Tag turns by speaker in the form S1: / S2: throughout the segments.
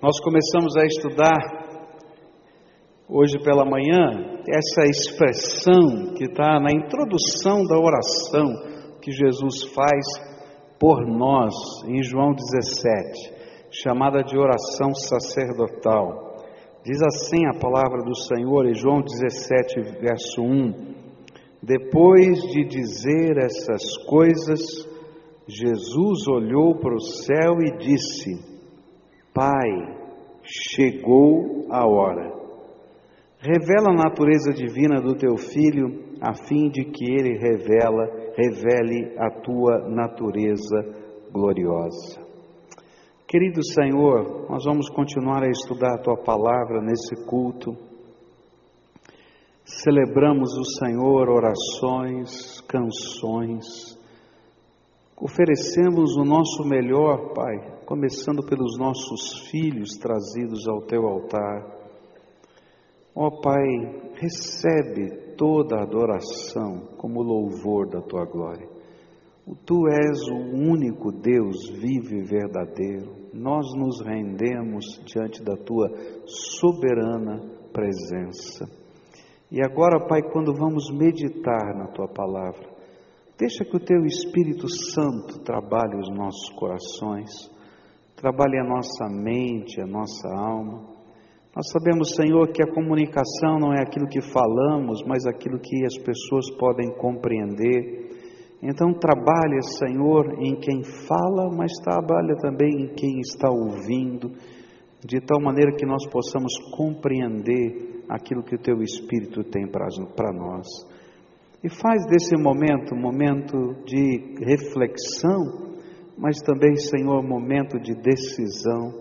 S1: Nós começamos a estudar hoje pela manhã essa expressão que está na introdução da oração que Jesus faz por nós em João 17, chamada de oração sacerdotal. Diz assim a palavra do Senhor em João 17, verso 1: Depois de dizer essas coisas, Jesus olhou para o céu e disse: Pai, chegou a hora. Revela a natureza divina do teu filho, a fim de que ele revela, revele a tua natureza gloriosa. Querido Senhor, nós vamos continuar a estudar a tua palavra nesse culto. Celebramos o Senhor orações, canções. Oferecemos o nosso melhor, Pai, começando pelos nossos filhos trazidos ao teu altar. Ó oh, Pai, recebe toda a adoração como louvor da tua glória. Tu és o único Deus vivo e verdadeiro. Nós nos rendemos diante da tua soberana presença. E agora, Pai, quando vamos meditar na tua palavra, deixa que o teu Espírito Santo trabalhe os nossos corações trabalhe a nossa mente, a nossa alma. Nós sabemos, Senhor, que a comunicação não é aquilo que falamos, mas aquilo que as pessoas podem compreender. Então, trabalha, Senhor, em quem fala, mas trabalha também em quem está ouvindo, de tal maneira que nós possamos compreender aquilo que o Teu Espírito tem para nós. E faz desse momento momento de reflexão mas também, Senhor, momento de decisão,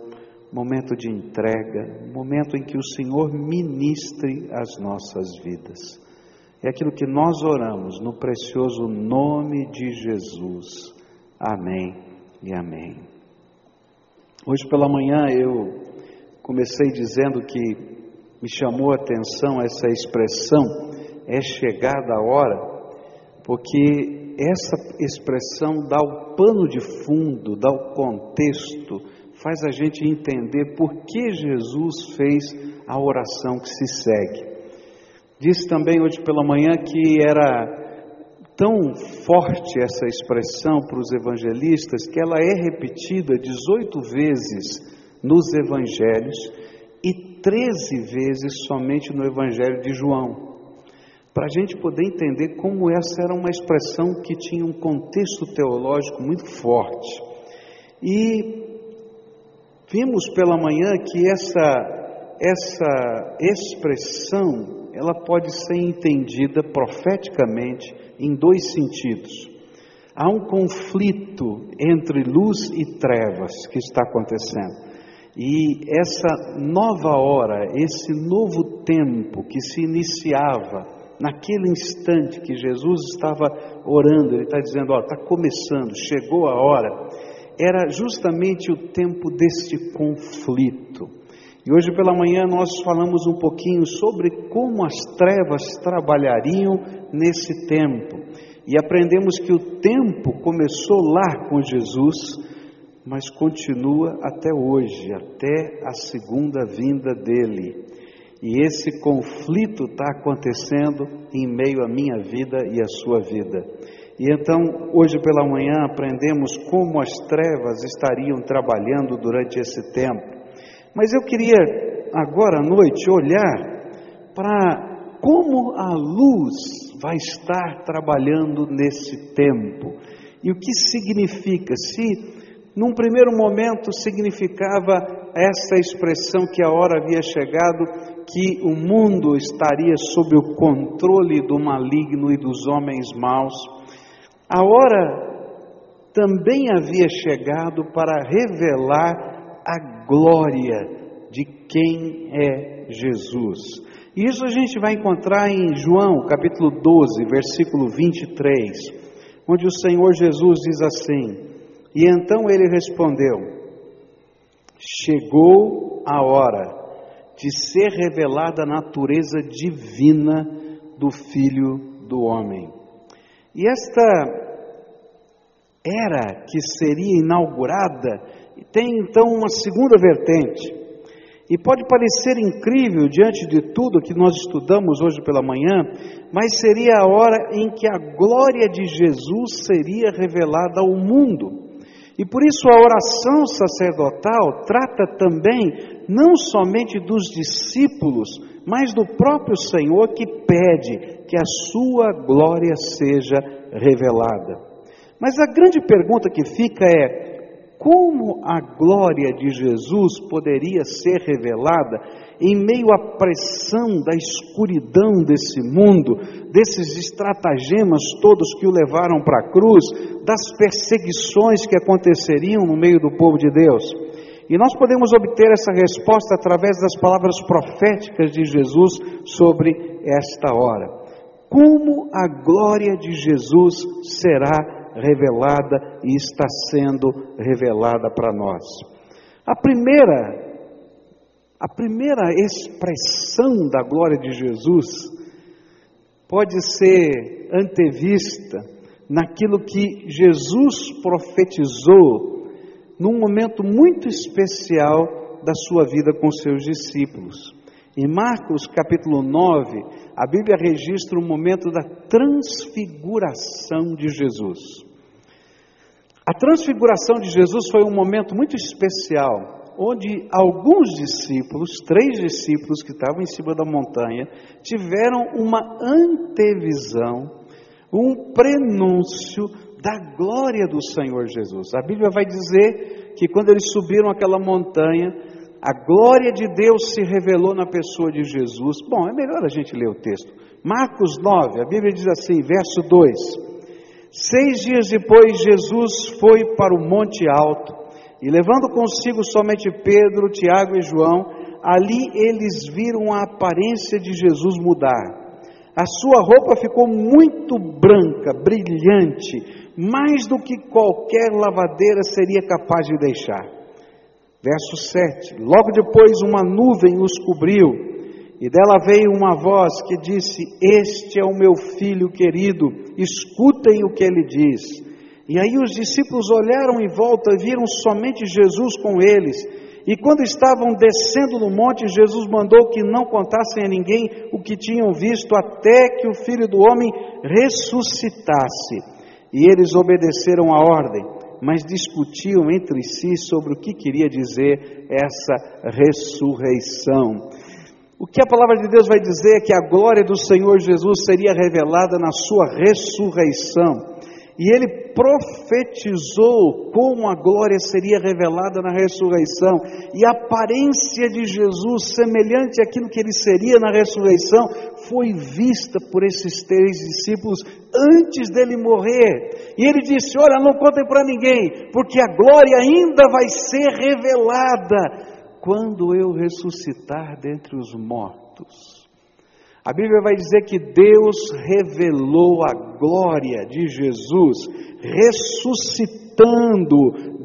S1: momento de entrega, momento em que o Senhor ministre as nossas vidas. É aquilo que nós oramos no precioso nome de Jesus. Amém e amém. Hoje pela manhã eu comecei dizendo que me chamou a atenção essa expressão, é chegada a hora, porque essa expressão dá o pano de fundo, dá o contexto, faz a gente entender por que Jesus fez a oração que se segue. Disse também hoje pela manhã que era tão forte essa expressão para os evangelistas que ela é repetida 18 vezes nos evangelhos e 13 vezes somente no evangelho de João para a gente poder entender como essa era uma expressão que tinha um contexto teológico muito forte. E vimos pela manhã que essa, essa expressão ela pode ser entendida profeticamente em dois sentidos. Há um conflito entre luz e trevas que está acontecendo. E essa nova hora, esse novo tempo que se iniciava naquele instante que Jesus estava orando, ele está dizendo: Ó, está começando, chegou a hora, era justamente o tempo deste conflito. E hoje pela manhã nós falamos um pouquinho sobre como as trevas trabalhariam nesse tempo. E aprendemos que o tempo começou lá com Jesus, mas continua até hoje, até a segunda vinda dele. E esse conflito está acontecendo em meio à minha vida e à sua vida. E então, hoje pela manhã, aprendemos como as trevas estariam trabalhando durante esse tempo. Mas eu queria, agora à noite, olhar para como a luz vai estar trabalhando nesse tempo. E o que significa? Se num primeiro momento significava essa expressão que a hora havia chegado, que o mundo estaria sob o controle do maligno e dos homens maus, a hora também havia chegado para revelar a glória de quem é Jesus. Isso a gente vai encontrar em João, capítulo 12, versículo 23, onde o Senhor Jesus diz assim: E então ele respondeu: Chegou a hora de ser revelada a natureza divina do Filho do Homem. E esta era que seria inaugurada tem então uma segunda vertente. E pode parecer incrível diante de tudo que nós estudamos hoje pela manhã, mas seria a hora em que a glória de Jesus seria revelada ao mundo. E por isso a oração sacerdotal trata também não somente dos discípulos, mas do próprio Senhor que pede que a sua glória seja revelada. Mas a grande pergunta que fica é: como a glória de Jesus poderia ser revelada em meio à pressão da escuridão desse mundo, desses estratagemas todos que o levaram para a cruz, das perseguições que aconteceriam no meio do povo de Deus? E nós podemos obter essa resposta através das palavras proféticas de Jesus sobre esta hora. Como a glória de Jesus será revelada e está sendo revelada para nós. A primeira a primeira expressão da glória de Jesus pode ser antevista naquilo que Jesus profetizou num momento muito especial da sua vida com seus discípulos. Em Marcos capítulo 9, a Bíblia registra o momento da transfiguração de Jesus. A transfiguração de Jesus foi um momento muito especial, onde alguns discípulos, três discípulos que estavam em cima da montanha, tiveram uma antevisão, um prenúncio da glória do Senhor Jesus. A Bíblia vai dizer que quando eles subiram aquela montanha, a glória de Deus se revelou na pessoa de Jesus. Bom, é melhor a gente ler o texto. Marcos 9, a Bíblia diz assim, verso 2: Seis dias depois, Jesus foi para o Monte Alto e, levando consigo somente Pedro, Tiago e João, ali eles viram a aparência de Jesus mudar. A sua roupa ficou muito branca, brilhante, mais do que qualquer lavadeira seria capaz de deixar. Verso 7: Logo depois, uma nuvem os cobriu e dela veio uma voz que disse: Este é o meu filho querido, escutem o que ele diz. E aí os discípulos olharam em volta e viram somente Jesus com eles. E quando estavam descendo no monte, Jesus mandou que não contassem a ninguém o que tinham visto, até que o filho do homem ressuscitasse. E eles obedeceram a ordem, mas discutiam entre si sobre o que queria dizer essa ressurreição. O que a palavra de Deus vai dizer é que a glória do Senhor Jesus seria revelada na sua ressurreição. E ele profetizou como a glória seria revelada na ressurreição. E a aparência de Jesus, semelhante àquilo que ele seria na ressurreição, foi vista por esses três discípulos antes dele morrer. E ele disse: Olha, não contem para ninguém, porque a glória ainda vai ser revelada quando eu ressuscitar dentre os mortos. A Bíblia vai dizer que Deus revelou a glória de Jesus, ressuscitando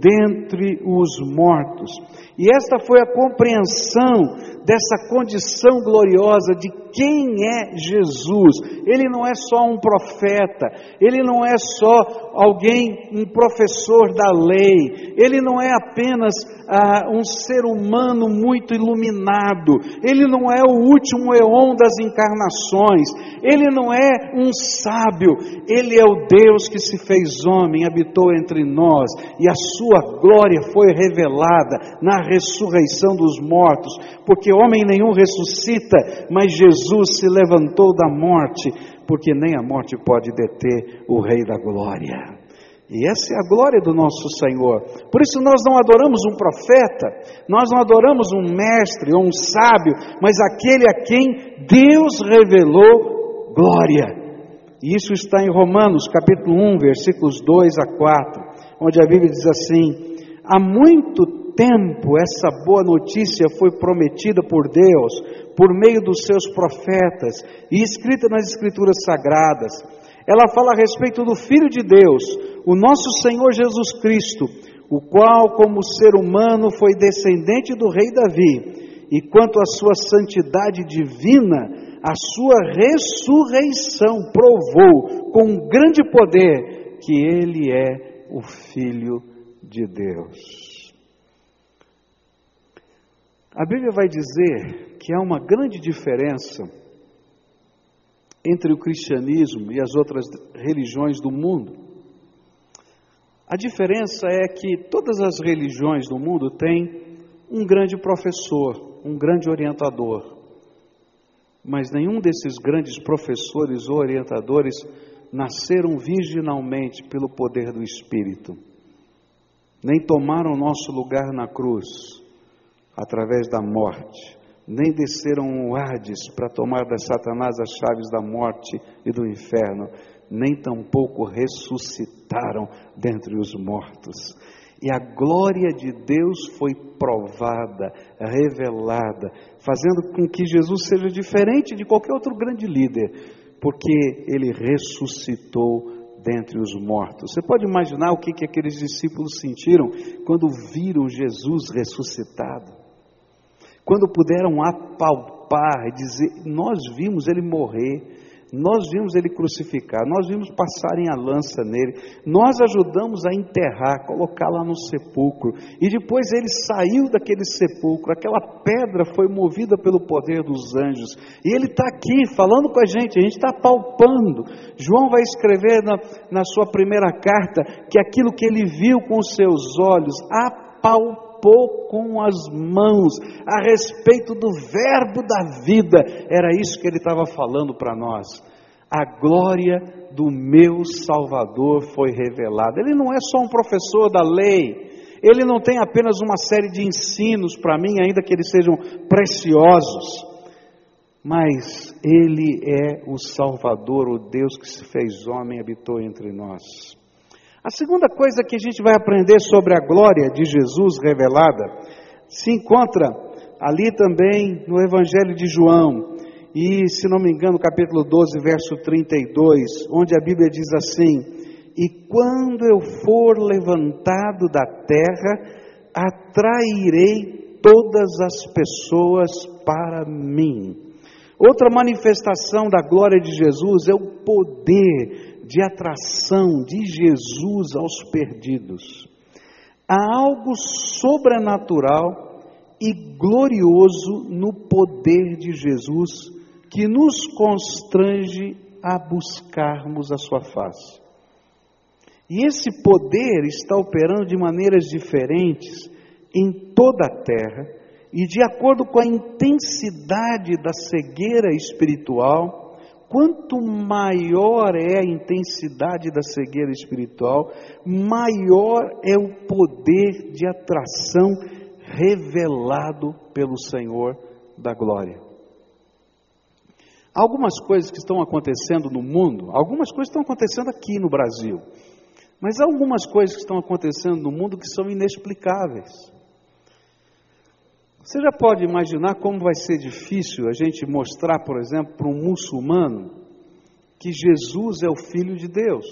S1: dentre os mortos. E esta foi a compreensão dessa condição gloriosa de quem é Jesus. Ele não é só um profeta, ele não é só alguém, um professor da lei, ele não é apenas ah, um ser humano muito iluminado, ele não é o último eon das encarnações, ele não é um sábio, ele é o Deus que se fez homem, habitou entre nós e a sua glória foi revelada na ressurreição dos mortos, porque homem nenhum ressuscita, mas Jesus se levantou da morte, porque nem a morte pode deter o Rei da Glória. E essa é a glória do nosso Senhor. Por isso nós não adoramos um profeta, nós não adoramos um mestre ou um sábio, mas aquele a quem Deus revelou glória. E isso está em Romanos capítulo 1, versículos 2 a 4, onde a Bíblia diz assim: Há muito tempo essa boa notícia foi prometida por Deus, por meio dos seus profetas e escrita nas Escrituras Sagradas. Ela fala a respeito do Filho de Deus, o nosso Senhor Jesus Cristo, o qual, como ser humano, foi descendente do rei Davi, e quanto à sua santidade divina, a sua ressurreição provou com grande poder que ele é o Filho de Deus. A Bíblia vai dizer que há uma grande diferença entre o cristianismo e as outras religiões do mundo. A diferença é que todas as religiões do mundo têm um grande professor, um grande orientador. Mas nenhum desses grandes professores ou orientadores nasceram virginalmente pelo poder do Espírito, nem tomaram nosso lugar na cruz através da morte, nem desceram Hades para tomar da Satanás as chaves da morte e do inferno, nem tampouco ressuscitaram dentre os mortos. E a glória de Deus foi provada, revelada, fazendo com que Jesus seja diferente de qualquer outro grande líder, porque ele ressuscitou dentre os mortos. Você pode imaginar o que, que aqueles discípulos sentiram quando viram Jesus ressuscitado? Quando puderam apalpar e dizer: Nós vimos ele morrer, nós vimos ele crucificar, nós vimos passarem a lança nele, nós ajudamos a enterrar, colocar lá no sepulcro, e depois ele saiu daquele sepulcro, aquela pedra foi movida pelo poder dos anjos, e ele está aqui falando com a gente, a gente está palpando. João vai escrever na, na sua primeira carta que aquilo que ele viu com os seus olhos, apalpou palpou com as mãos a respeito do Verbo da vida. Era isso que ele estava falando para nós. A glória do meu Salvador foi revelada. Ele não é só um professor da lei, ele não tem apenas uma série de ensinos para mim, ainda que eles sejam preciosos, mas ele é o Salvador, o Deus que se fez homem e habitou entre nós. A segunda coisa que a gente vai aprender sobre a glória de Jesus revelada se encontra ali também no Evangelho de João, e se não me engano, capítulo 12, verso 32, onde a Bíblia diz assim: E quando eu for levantado da terra, atrairei todas as pessoas para mim. Outra manifestação da glória de Jesus é o poder de atração de Jesus aos perdidos. Há algo sobrenatural e glorioso no poder de Jesus que nos constrange a buscarmos a sua face. E esse poder está operando de maneiras diferentes em toda a terra e de acordo com a intensidade da cegueira espiritual quanto maior é a intensidade da cegueira espiritual, maior é o poder de atração revelado pelo Senhor da glória. Algumas coisas que estão acontecendo no mundo, algumas coisas estão acontecendo aqui no Brasil, mas algumas coisas que estão acontecendo no mundo que são inexplicáveis. Você já pode imaginar como vai ser difícil a gente mostrar, por exemplo, para um muçulmano que Jesus é o Filho de Deus.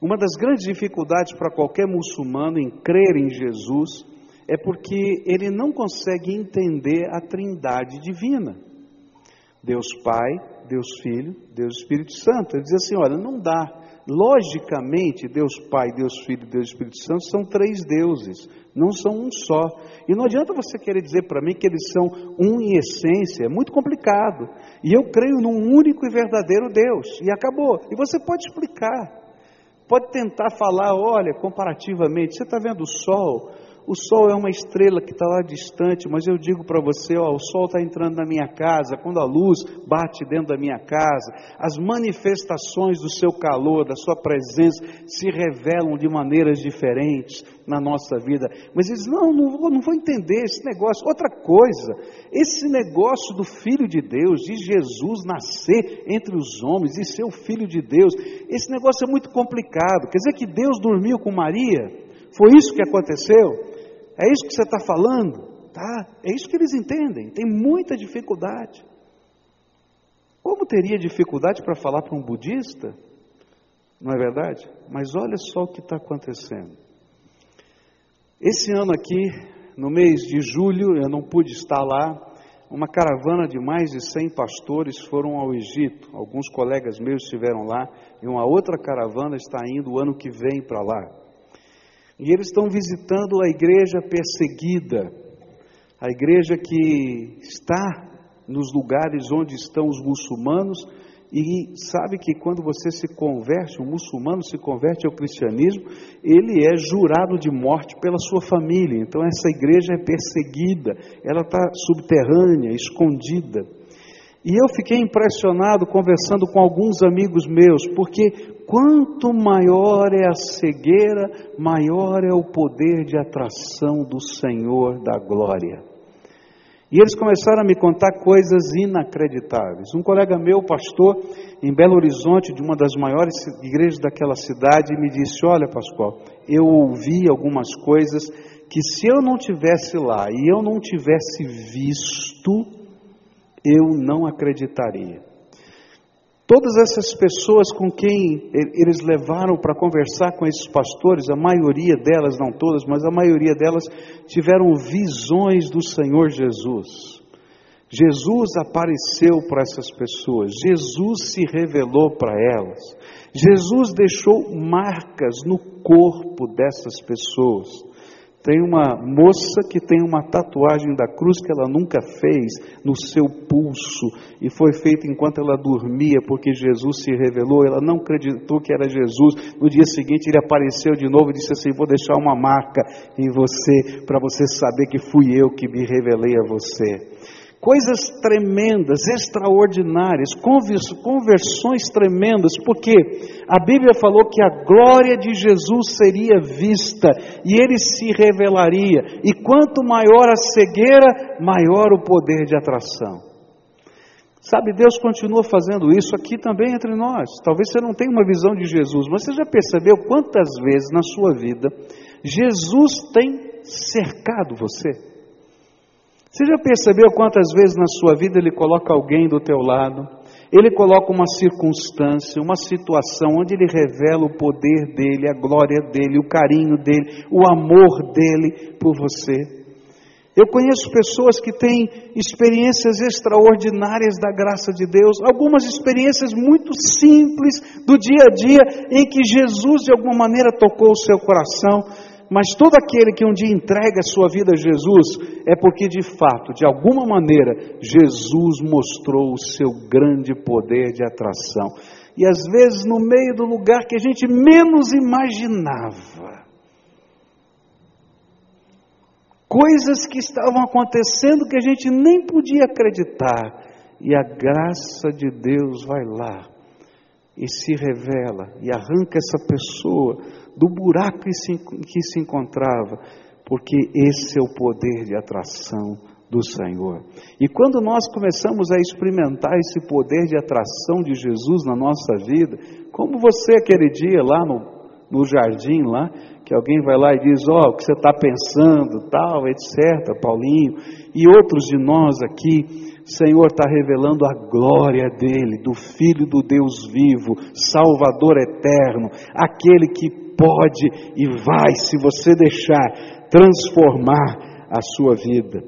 S1: Uma das grandes dificuldades para qualquer muçulmano em crer em Jesus é porque ele não consegue entender a trindade divina. Deus Pai, Deus Filho, Deus Espírito Santo. Ele diz assim: olha, não dá. Logicamente, Deus Pai, Deus Filho e Deus Espírito Santo são três deuses, não são um só. E não adianta você querer dizer para mim que eles são um em essência, é muito complicado. E eu creio num único e verdadeiro Deus, e acabou. E você pode explicar, pode tentar falar: olha, comparativamente, você está vendo o sol? O sol é uma estrela que está lá distante, mas eu digo para você: ó, o sol está entrando na minha casa, quando a luz bate dentro da minha casa, as manifestações do seu calor, da sua presença, se revelam de maneiras diferentes na nossa vida. Mas eles, não, não vou, não vou entender esse negócio. Outra coisa, esse negócio do Filho de Deus, de Jesus nascer entre os homens e ser o Filho de Deus, esse negócio é muito complicado. Quer dizer que Deus dormiu com Maria? Foi isso que aconteceu? É isso que você está falando? Tá? É isso que eles entendem. Tem muita dificuldade. Como teria dificuldade para falar para um budista? Não é verdade? Mas olha só o que está acontecendo. Esse ano aqui, no mês de julho, eu não pude estar lá. Uma caravana de mais de 100 pastores foram ao Egito. Alguns colegas meus estiveram lá e uma outra caravana está indo o ano que vem para lá. E eles estão visitando a igreja perseguida, a igreja que está nos lugares onde estão os muçulmanos e sabe que quando você se converte, um muçulmano se converte ao cristianismo, ele é jurado de morte pela sua família. Então essa igreja é perseguida, ela está subterrânea, escondida. E eu fiquei impressionado conversando com alguns amigos meus, porque quanto maior é a cegueira, maior é o poder de atração do Senhor da glória. E eles começaram a me contar coisas inacreditáveis. Um colega meu, pastor, em Belo Horizonte, de uma das maiores igrejas daquela cidade, me disse: Olha, Pascoal, eu ouvi algumas coisas que se eu não tivesse lá e eu não tivesse visto, eu não acreditaria. Todas essas pessoas com quem eles levaram para conversar com esses pastores, a maioria delas, não todas, mas a maioria delas tiveram visões do Senhor Jesus. Jesus apareceu para essas pessoas, Jesus se revelou para elas, Jesus deixou marcas no corpo dessas pessoas. Tem uma moça que tem uma tatuagem da cruz que ela nunca fez no seu pulso e foi feita enquanto ela dormia, porque Jesus se revelou. Ela não acreditou que era Jesus. No dia seguinte ele apareceu de novo e disse assim: Vou deixar uma marca em você para você saber que fui eu que me revelei a você coisas tremendas, extraordinárias, conversões tremendas, porque a Bíblia falou que a glória de Jesus seria vista e ele se revelaria, e quanto maior a cegueira, maior o poder de atração. Sabe, Deus continua fazendo isso aqui também entre nós. Talvez você não tenha uma visão de Jesus, mas você já percebeu quantas vezes na sua vida Jesus tem cercado você? Você já percebeu quantas vezes na sua vida ele coloca alguém do teu lado? Ele coloca uma circunstância, uma situação onde ele revela o poder dele, a glória dele, o carinho dele, o amor dele por você. Eu conheço pessoas que têm experiências extraordinárias da graça de Deus, algumas experiências muito simples do dia a dia em que Jesus de alguma maneira tocou o seu coração, mas todo aquele que um dia entrega a sua vida a Jesus é porque de fato, de alguma maneira, Jesus mostrou o seu grande poder de atração. E às vezes no meio do lugar que a gente menos imaginava. Coisas que estavam acontecendo que a gente nem podia acreditar. E a graça de Deus vai lá e se revela e arranca essa pessoa do buraco em que se encontrava, porque esse é o poder de atração do Senhor. E quando nós começamos a experimentar esse poder de atração de Jesus na nossa vida, como você aquele dia lá no, no jardim lá, que alguém vai lá e diz, ó, oh, o que você está pensando, tal, etc., Paulinho, e outros de nós aqui, Senhor está revelando a glória dele, do Filho do Deus vivo, Salvador eterno, aquele que pode e vai, se você deixar, transformar a sua vida.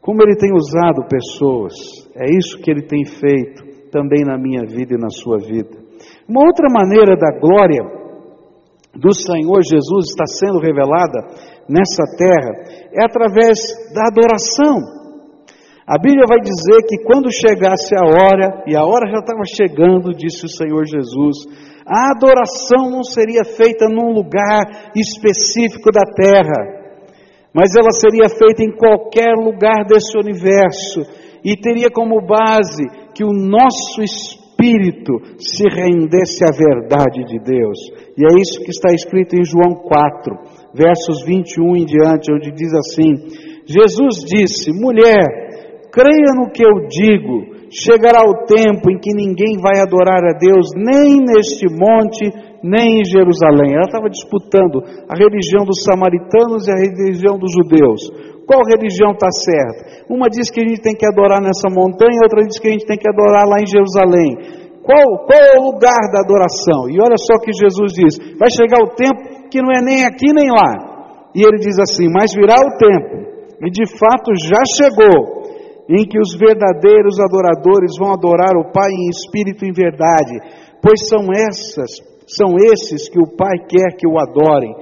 S1: Como Ele tem usado pessoas, é isso que Ele tem feito também na minha vida e na sua vida. Uma outra maneira da glória do Senhor Jesus está sendo revelada nessa terra é através da adoração. A Bíblia vai dizer que quando chegasse a hora, e a hora já estava chegando, disse o Senhor Jesus, a adoração não seria feita num lugar específico da terra, mas ela seria feita em qualquer lugar desse universo e teria como base que o nosso espírito se rendesse à verdade de Deus. E é isso que está escrito em João 4, versos 21 em diante, onde diz assim: Jesus disse: Mulher, creia no que eu digo chegará o tempo em que ninguém vai adorar a Deus, nem neste monte, nem em Jerusalém. Ela estava disputando a religião dos samaritanos e a religião dos judeus. Qual religião está certa? Uma diz que a gente tem que adorar nessa montanha, outra diz que a gente tem que adorar lá em Jerusalém. Qual, qual é o lugar da adoração? E olha só que Jesus diz: vai chegar o tempo que não é nem aqui nem lá. E ele diz assim: mas virá o tempo, e de fato já chegou, em que os verdadeiros adoradores vão adorar o Pai em espírito e em verdade, pois são essas, são esses que o Pai quer que o adorem.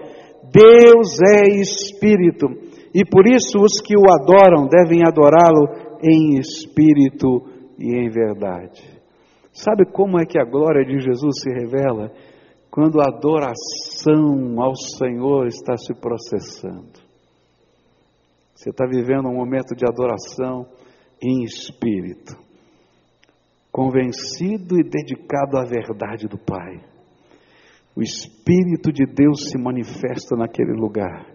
S1: Deus é espírito, e por isso os que o adoram devem adorá-lo em espírito e em verdade. Sabe como é que a glória de Jesus se revela? Quando a adoração ao Senhor está se processando. Você está vivendo um momento de adoração em espírito, convencido e dedicado à verdade do Pai. O Espírito de Deus se manifesta naquele lugar.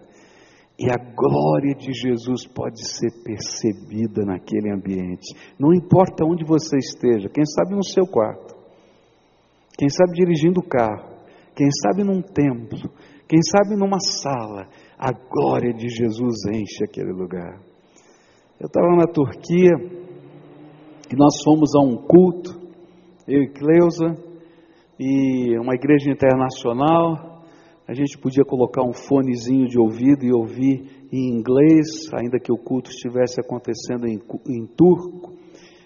S1: E a glória de Jesus pode ser percebida naquele ambiente. Não importa onde você esteja, quem sabe no seu quarto, quem sabe dirigindo o carro, quem sabe num templo, quem sabe numa sala, a glória de Jesus enche aquele lugar. Eu estava na Turquia e nós fomos a um culto, eu e Cleusa, e uma igreja internacional, a gente podia colocar um fonezinho de ouvido e ouvir em inglês, ainda que o culto estivesse acontecendo em, em turco.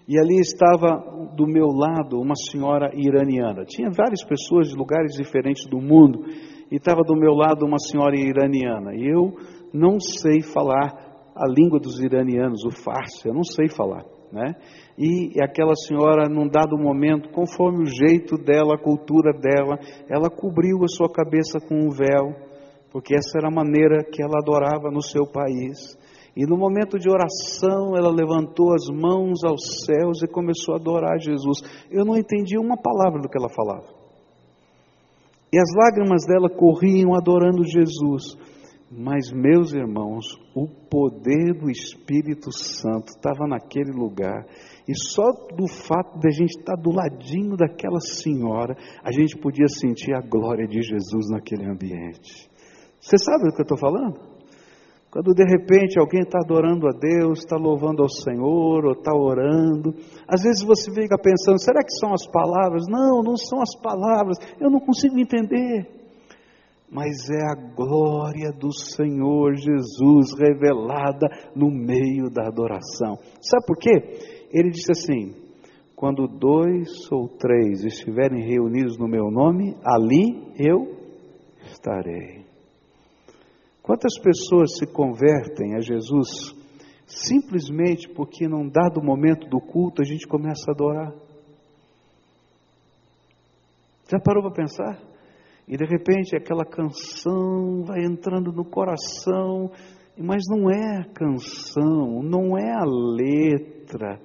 S1: E ali estava do meu lado uma senhora iraniana. Tinha várias pessoas de lugares diferentes do mundo, e estava do meu lado uma senhora iraniana. E eu não sei falar a língua dos iranianos, o farsi, eu não sei falar, né? E aquela senhora, num dado momento, conforme o jeito dela, a cultura dela, ela cobriu a sua cabeça com um véu, porque essa era a maneira que ela adorava no seu país. E no momento de oração, ela levantou as mãos aos céus e começou a adorar Jesus. Eu não entendi uma palavra do que ela falava. E as lágrimas dela corriam adorando Jesus. Mas, meus irmãos, o poder do Espírito Santo estava naquele lugar. E só do fato de a gente estar do ladinho daquela senhora, a gente podia sentir a glória de Jesus naquele ambiente. Você sabe do que eu estou falando? Quando de repente alguém está adorando a Deus, está louvando ao Senhor, ou está orando, às vezes você fica pensando: será que são as palavras? Não, não são as palavras, eu não consigo entender mas é a glória do Senhor Jesus revelada no meio da adoração. Sabe por quê? Ele disse assim: quando dois ou três estiverem reunidos no meu nome, ali eu estarei. Quantas pessoas se convertem a Jesus simplesmente porque, num dado momento do culto, a gente começa a adorar? Já parou para pensar? E de repente aquela canção vai entrando no coração, mas não é a canção, não é a letra.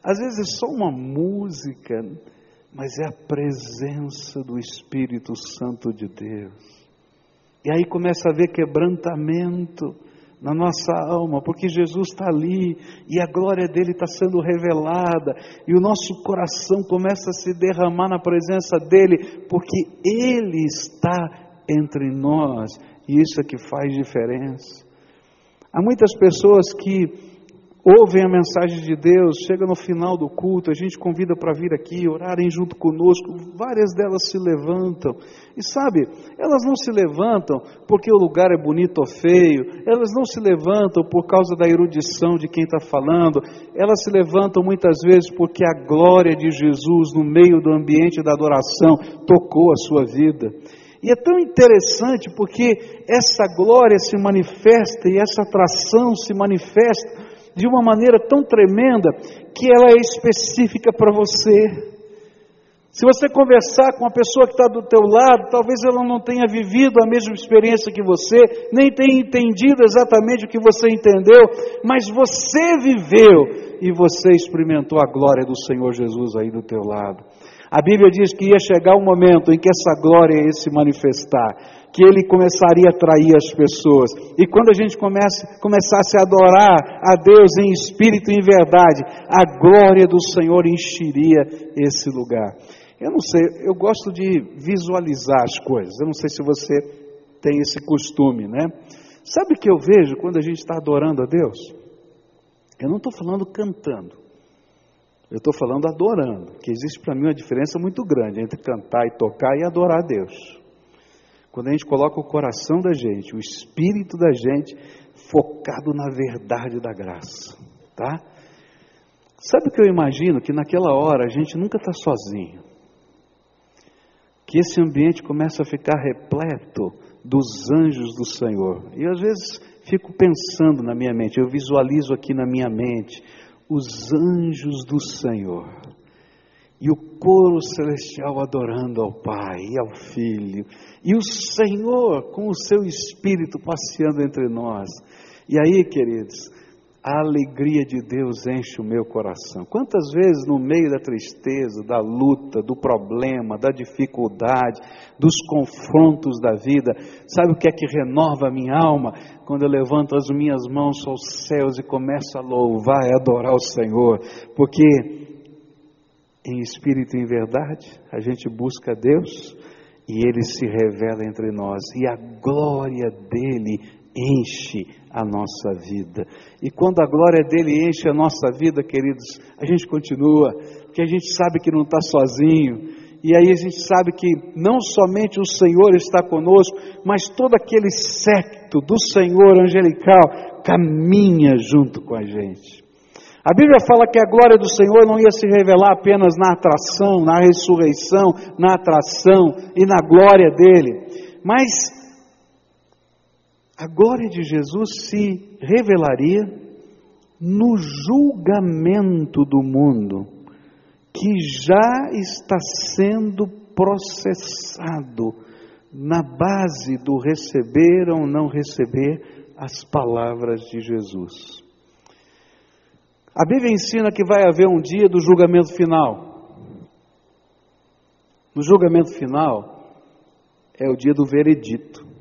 S1: Às vezes é só uma música, mas é a presença do Espírito Santo de Deus. E aí começa a haver quebrantamento na nossa alma, porque Jesus está ali e a glória dele está sendo revelada, e o nosso coração começa a se derramar na presença dele, porque ele está entre nós, e isso é que faz diferença. Há muitas pessoas que ouvem a mensagem de Deus, chega no final do culto, a gente convida para vir aqui, orarem junto conosco, várias delas se levantam. E sabe, elas não se levantam porque o lugar é bonito ou feio, elas não se levantam por causa da erudição de quem está falando, elas se levantam muitas vezes porque a glória de Jesus no meio do ambiente da adoração tocou a sua vida. E é tão interessante porque essa glória se manifesta e essa atração se manifesta de uma maneira tão tremenda que ela é específica para você. Se você conversar com a pessoa que está do teu lado, talvez ela não tenha vivido a mesma experiência que você, nem tenha entendido exatamente o que você entendeu, mas você viveu e você experimentou a glória do Senhor Jesus aí do teu lado. A Bíblia diz que ia chegar um momento em que essa glória ia se manifestar que ele começaria a atrair as pessoas. E quando a gente comece, começasse a adorar a Deus em espírito e em verdade, a glória do Senhor encheria esse lugar. Eu não sei, eu gosto de visualizar as coisas. Eu não sei se você tem esse costume, né? Sabe o que eu vejo quando a gente está adorando a Deus? Eu não estou falando cantando. Eu estou falando adorando, que existe para mim uma diferença muito grande entre cantar e tocar e adorar a Deus. Quando a gente coloca o coração da gente, o espírito da gente focado na verdade da graça, tá? Sabe o que eu imagino? Que naquela hora a gente nunca está sozinho. Que esse ambiente começa a ficar repleto dos anjos do Senhor. E às vezes fico pensando na minha mente, eu visualizo aqui na minha mente os anjos do Senhor e o coro celestial adorando ao Pai e ao Filho, e o Senhor com o seu Espírito passeando entre nós. E aí, queridos, a alegria de Deus enche o meu coração. Quantas vezes no meio da tristeza, da luta, do problema, da dificuldade, dos confrontos da vida, sabe o que é que renova a minha alma? Quando eu levanto as minhas mãos aos céus e começo a louvar e adorar o Senhor, porque em espírito e em verdade a gente busca Deus e Ele se revela entre nós e a glória dele enche a nossa vida. E quando a glória dele enche a nossa vida, queridos, a gente continua, porque a gente sabe que não está sozinho. E aí a gente sabe que não somente o Senhor está conosco, mas todo aquele secto do Senhor angelical caminha junto com a gente. A Bíblia fala que a glória do Senhor não ia se revelar apenas na atração, na ressurreição, na atração e na glória dele, mas a glória de Jesus se revelaria no julgamento do mundo, que já está sendo processado na base do receber ou não receber as palavras de Jesus. A Bíblia ensina que vai haver um dia do julgamento final. No julgamento final é o dia do veredito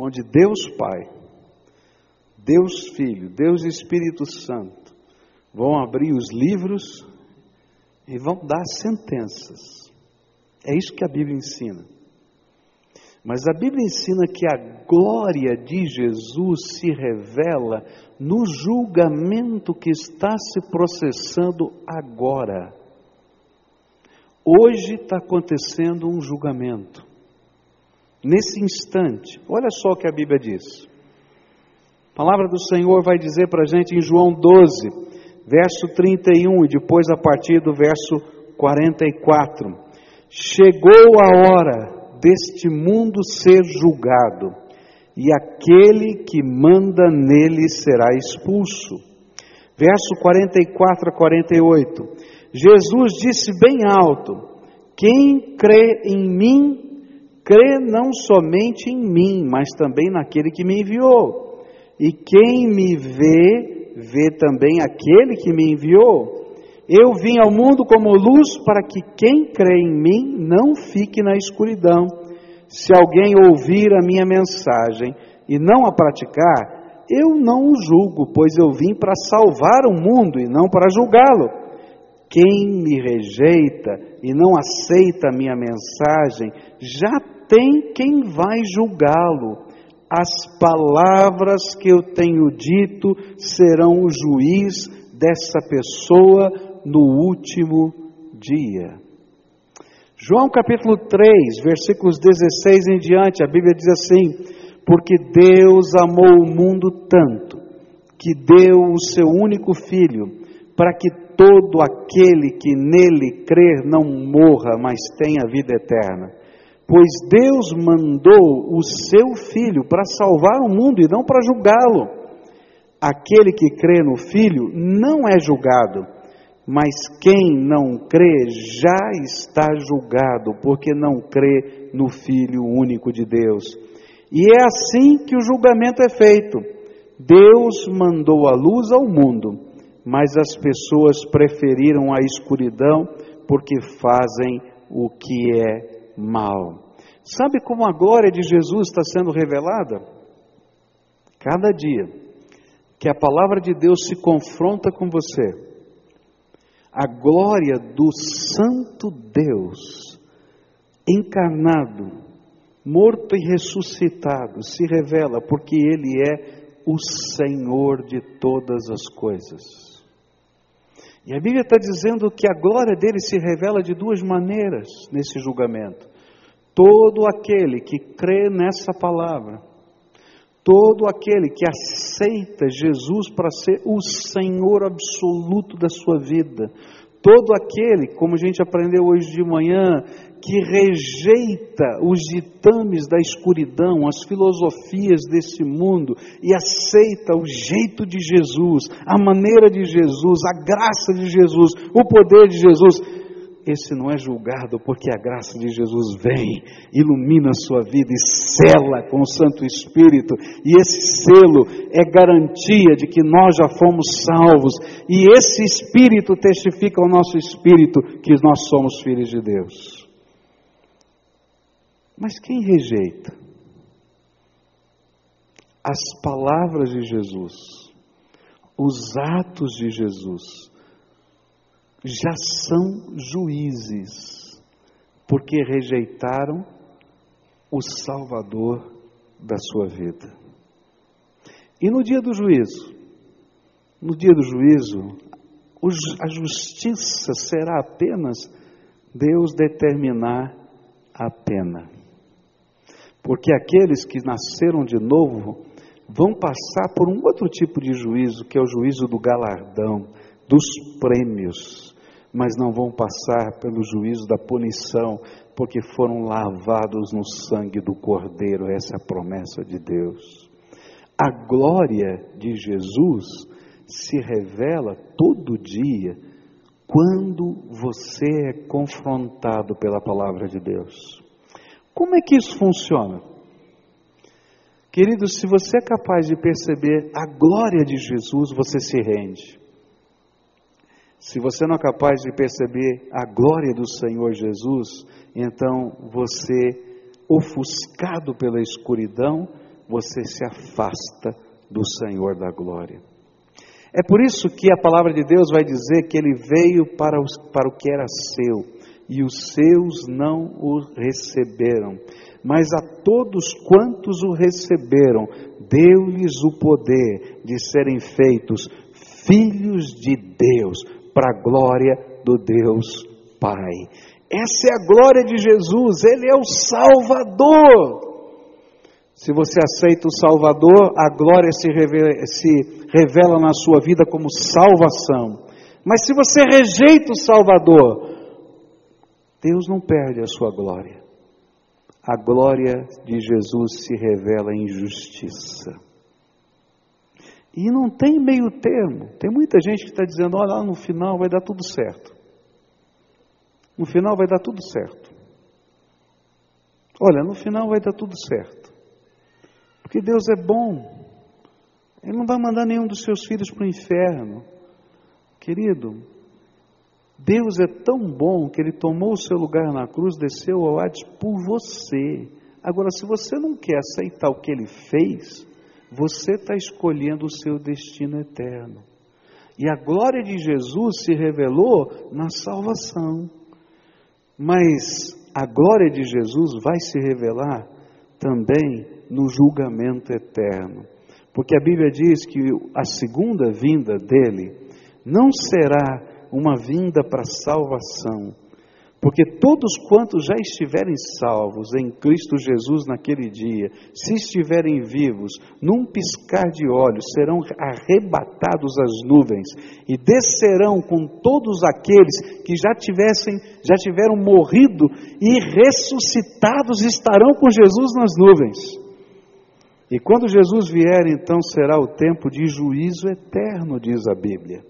S1: onde Deus Pai, Deus Filho, Deus Espírito Santo vão abrir os livros e vão dar sentenças. É isso que a Bíblia ensina. Mas a Bíblia ensina que a glória de Jesus se revela no julgamento que está se processando agora. Hoje está acontecendo um julgamento. Nesse instante, olha só o que a Bíblia diz. A palavra do Senhor vai dizer para a gente em João 12, verso 31 e depois a partir do verso 44. Chegou a hora deste mundo ser julgado, e aquele que manda nele será expulso. Verso 44 a 48. Jesus disse bem alto: Quem crê em mim, crê não somente em mim, mas também naquele que me enviou. E quem me vê, vê também aquele que me enviou. Eu vim ao mundo como luz para que quem crê em mim não fique na escuridão. Se alguém ouvir a minha mensagem e não a praticar, eu não o julgo, pois eu vim para salvar o mundo e não para julgá-lo. Quem me rejeita e não aceita a minha mensagem já tem quem vai julgá-lo. As palavras que eu tenho dito serão o juiz dessa pessoa no último dia. João capítulo 3, versículos 16 em diante, a Bíblia diz assim: Porque Deus amou o mundo tanto, que deu o seu único filho, para que todo aquele que nele crer não morra, mas tenha vida eterna. Pois Deus mandou o seu Filho para salvar o mundo e não para julgá-lo. Aquele que crê no Filho não é julgado, mas quem não crê já está julgado, porque não crê no Filho único de Deus. E é assim que o julgamento é feito. Deus mandou a luz ao mundo, mas as pessoas preferiram a escuridão porque fazem o que é mal. Sabe como a glória de Jesus está sendo revelada? Cada dia que a palavra de Deus se confronta com você, a glória do Santo Deus, encarnado, morto e ressuscitado, se revela porque Ele é o Senhor de todas as coisas. E a Bíblia está dizendo que a glória dele se revela de duas maneiras nesse julgamento. Todo aquele que crê nessa palavra, todo aquele que aceita Jesus para ser o Senhor absoluto da sua vida, Todo aquele, como a gente aprendeu hoje de manhã, que rejeita os ditames da escuridão, as filosofias desse mundo e aceita o jeito de Jesus, a maneira de Jesus, a graça de Jesus, o poder de Jesus, esse não é julgado, porque a graça de Jesus vem, ilumina a sua vida e sela com o Santo Espírito, e esse selo é garantia de que nós já fomos salvos, e esse Espírito testifica ao nosso espírito que nós somos filhos de Deus. Mas quem rejeita as palavras de Jesus, os atos de Jesus, já são juízes, porque rejeitaram o Salvador da sua vida. E no dia do juízo, no dia do juízo, a justiça será apenas Deus determinar a pena. Porque aqueles que nasceram de novo vão passar por um outro tipo de juízo, que é o juízo do galardão, dos prêmios, mas não vão passar pelo juízo da punição, porque foram lavados no sangue do Cordeiro, essa é a promessa de Deus. A glória de Jesus se revela todo dia quando você é confrontado pela palavra de Deus. Como é que isso funciona? Queridos, se você é capaz de perceber a glória de Jesus, você se rende. Se você não é capaz de perceber a glória do Senhor Jesus, então você, ofuscado pela escuridão, você se afasta do Senhor da glória. É por isso que a palavra de Deus vai dizer que ele veio para, os, para o que era seu e os seus não o receberam. Mas a todos quantos o receberam, deu-lhes o poder de serem feitos filhos de Deus, para a glória do Deus Pai. Essa é a glória de Jesus, Ele é o Salvador. Se você aceita o Salvador, a glória se revela, se revela na sua vida como salvação. Mas se você rejeita o Salvador, Deus não perde a sua glória. A glória de Jesus se revela em justiça. E não tem meio termo. Tem muita gente que está dizendo: olha, no final vai dar tudo certo. No final vai dar tudo certo. Olha, no final vai dar tudo certo. Porque Deus é bom. Ele não vai mandar nenhum dos seus filhos para o inferno. Querido, Deus é tão bom que Ele tomou o seu lugar na cruz, desceu ao Hades por você. Agora, se você não quer aceitar o que Ele fez, você está escolhendo o seu destino eterno. E a glória de Jesus se revelou na salvação. Mas a glória de Jesus vai se revelar também no julgamento eterno. Porque a Bíblia diz que a segunda vinda dele não será uma vinda para salvação. Porque todos quantos já estiverem salvos em Cristo Jesus naquele dia, se estiverem vivos, num piscar de olhos, serão arrebatados às nuvens e descerão com todos aqueles que já tivessem, já tiveram morrido e ressuscitados estarão com Jesus nas nuvens. E quando Jesus vier, então será o tempo de juízo eterno, diz a Bíblia.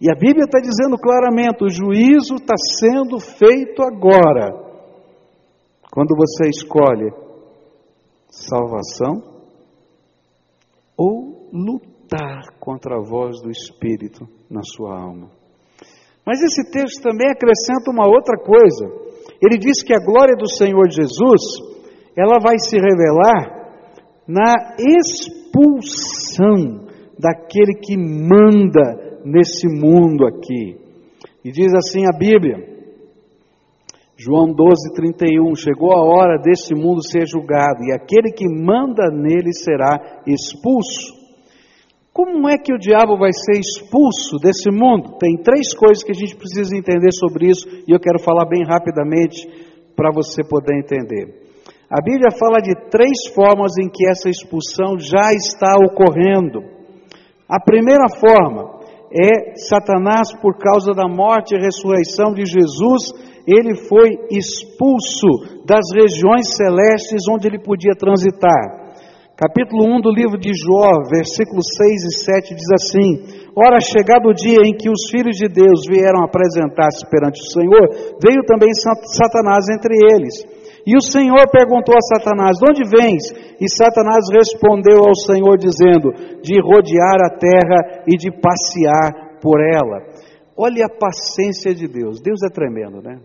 S1: E a Bíblia está dizendo claramente: o juízo está sendo feito agora. Quando você escolhe salvação ou lutar contra a voz do Espírito na sua alma. Mas esse texto também acrescenta uma outra coisa. Ele diz que a glória do Senhor Jesus, ela vai se revelar na expulsão daquele que manda nesse mundo aqui. E diz assim a Bíblia, João 12, 31, chegou a hora desse mundo ser julgado, e aquele que manda nele será expulso. Como é que o diabo vai ser expulso desse mundo? Tem três coisas que a gente precisa entender sobre isso, e eu quero falar bem rapidamente para você poder entender. A Bíblia fala de três formas em que essa expulsão já está ocorrendo. A primeira forma é Satanás, por causa da morte e ressurreição de Jesus, ele foi expulso das regiões celestes onde ele podia transitar. Capítulo 1 do livro de Jó, versículos 6 e 7 diz assim: Ora, chegado o dia em que os filhos de Deus vieram apresentar-se perante o Senhor, veio também Satanás entre eles. E o Senhor perguntou a Satanás: De onde vens? E Satanás respondeu ao Senhor, dizendo: De rodear a terra e de passear por ela. Olha a paciência de Deus. Deus é tremendo, né?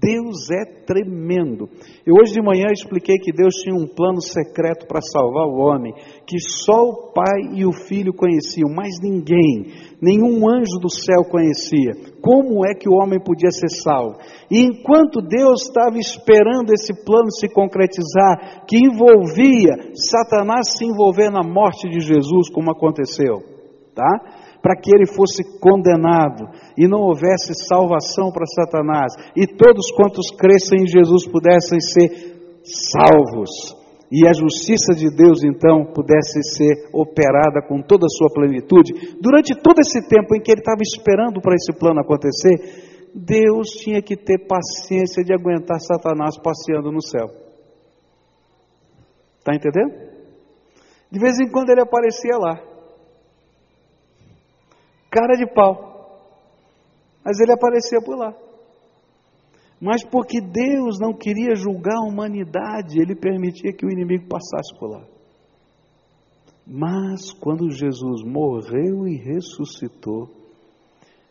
S1: Deus é tremendo. Eu hoje de manhã expliquei que Deus tinha um plano secreto para salvar o homem, que só o Pai e o Filho conheciam, mas ninguém, nenhum anjo do céu conhecia. Como é que o homem podia ser salvo? E enquanto Deus estava esperando esse plano se concretizar, que envolvia Satanás se envolver na morte de Jesus, como aconteceu, tá? Para que ele fosse condenado e não houvesse salvação para Satanás, e todos quantos crescem em Jesus pudessem ser salvos, e a justiça de Deus então pudesse ser operada com toda a sua plenitude. Durante todo esse tempo em que ele estava esperando para esse plano acontecer, Deus tinha que ter paciência de aguentar Satanás passeando no céu. Está entendendo? De vez em quando ele aparecia lá cara de pau. Mas ele aparecia por lá. Mas porque Deus não queria julgar a humanidade, ele permitia que o inimigo passasse por lá. Mas quando Jesus morreu e ressuscitou,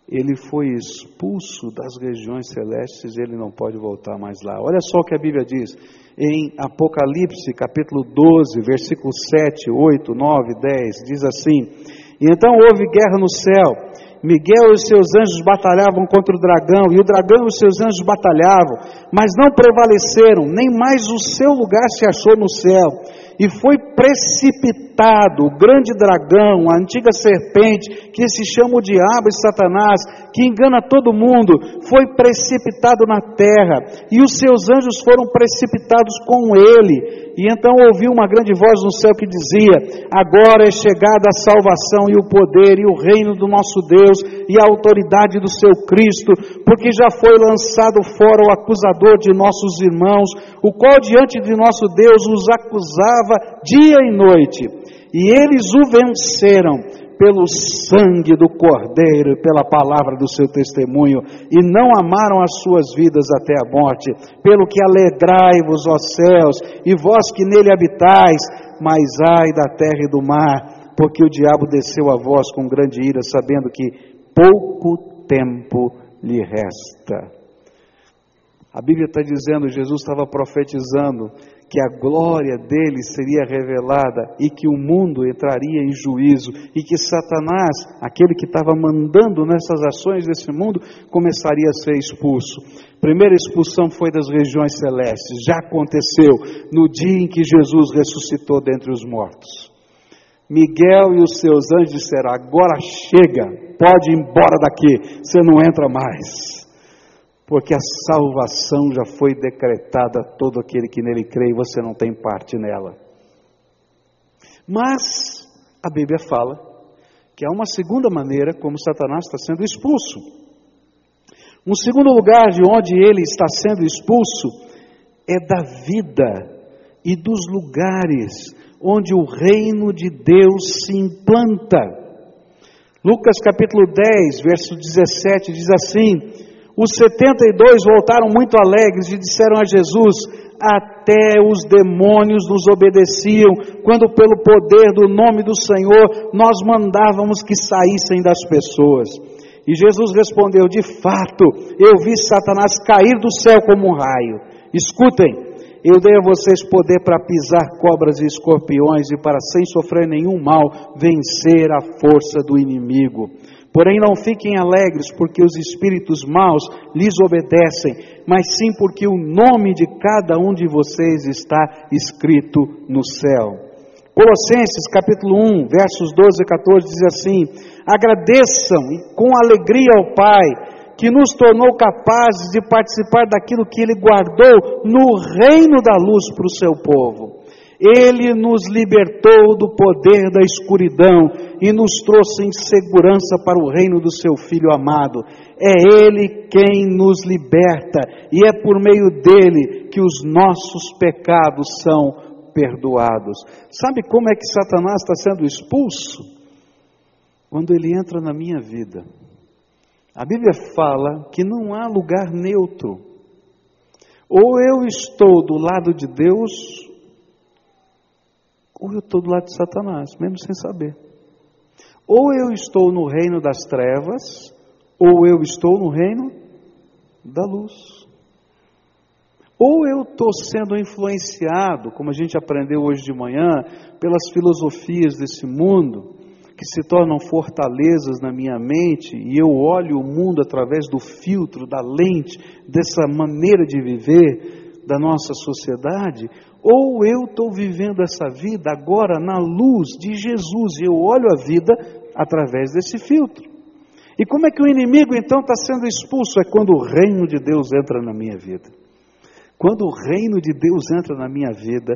S1: ele foi expulso das regiões celestes, ele não pode voltar mais lá. Olha só o que a Bíblia diz em Apocalipse, capítulo 12, versículos 7, 8, 9, 10, diz assim: e então houve guerra no céu. Miguel e os seus anjos batalhavam contra o dragão, e o dragão e os seus anjos batalhavam, mas não prevaleceram, nem mais o seu lugar se achou no céu. E foi precipitado o grande dragão, a antiga serpente, que se chama o diabo e Satanás, que engana todo mundo, foi precipitado na terra, e os seus anjos foram precipitados com ele. E então ouviu uma grande voz no céu que dizia: Agora é chegada a salvação e o poder e o reino do nosso Deus e a autoridade do seu Cristo, porque já foi lançado fora o acusador de nossos irmãos, o qual diante de nosso Deus os acusava dia e noite. E eles o venceram pelo sangue do Cordeiro e pela palavra do seu testemunho, e não amaram as suas vidas até a morte. Pelo que alegrai-vos, ó céus, e vós que nele habitais, mas ai da terra e do mar, porque o diabo desceu a vós com grande ira, sabendo que pouco tempo lhe resta. A Bíblia está dizendo, Jesus estava profetizando que a glória dele seria revelada e que o mundo entraria em juízo e que Satanás, aquele que estava mandando nessas ações desse mundo, começaria a ser expulso. Primeira expulsão foi das regiões celestes, já aconteceu no dia em que Jesus ressuscitou dentre os mortos. Miguel e os seus anjos disseram: agora chega, pode ir embora daqui, você não entra mais porque a salvação já foi decretada a todo aquele que nele crê e você não tem parte nela. Mas a Bíblia fala que há uma segunda maneira como Satanás está sendo expulso. Um segundo lugar de onde ele está sendo expulso é da vida e dos lugares onde o reino de Deus se implanta. Lucas capítulo 10, verso 17 diz assim: os 72 voltaram muito alegres e disseram a Jesus: Até os demônios nos obedeciam, quando pelo poder do nome do Senhor nós mandávamos que saíssem das pessoas. E Jesus respondeu: De fato, eu vi Satanás cair do céu como um raio. Escutem, eu dei a vocês poder para pisar cobras e escorpiões e para, sem sofrer nenhum mal, vencer a força do inimigo. Porém, não fiquem alegres porque os espíritos maus lhes obedecem, mas sim porque o nome de cada um de vocês está escrito no céu. Colossenses capítulo 1, versos 12 e 14 diz assim: Agradeçam com alegria ao Pai, que nos tornou capazes de participar daquilo que Ele guardou no reino da luz para o seu povo. Ele nos libertou do poder da escuridão e nos trouxe em segurança para o reino do seu Filho amado. É Ele quem nos liberta e é por meio dele que os nossos pecados são perdoados. Sabe como é que Satanás está sendo expulso? Quando ele entra na minha vida. A Bíblia fala que não há lugar neutro. Ou eu estou do lado de Deus, ou eu estou do lado de Satanás, mesmo sem saber. Ou eu estou no reino das trevas, ou eu estou no reino da luz. Ou eu estou sendo influenciado, como a gente aprendeu hoje de manhã, pelas filosofias desse mundo, que se tornam fortalezas na minha mente, e eu olho o mundo através do filtro, da lente, dessa maneira de viver da nossa sociedade, ou eu estou vivendo essa vida agora na luz de Jesus, e eu olho a vida através desse filtro. E como é que o inimigo então está sendo expulso? É quando o reino de Deus entra na minha vida. Quando o reino de Deus entra na minha vida,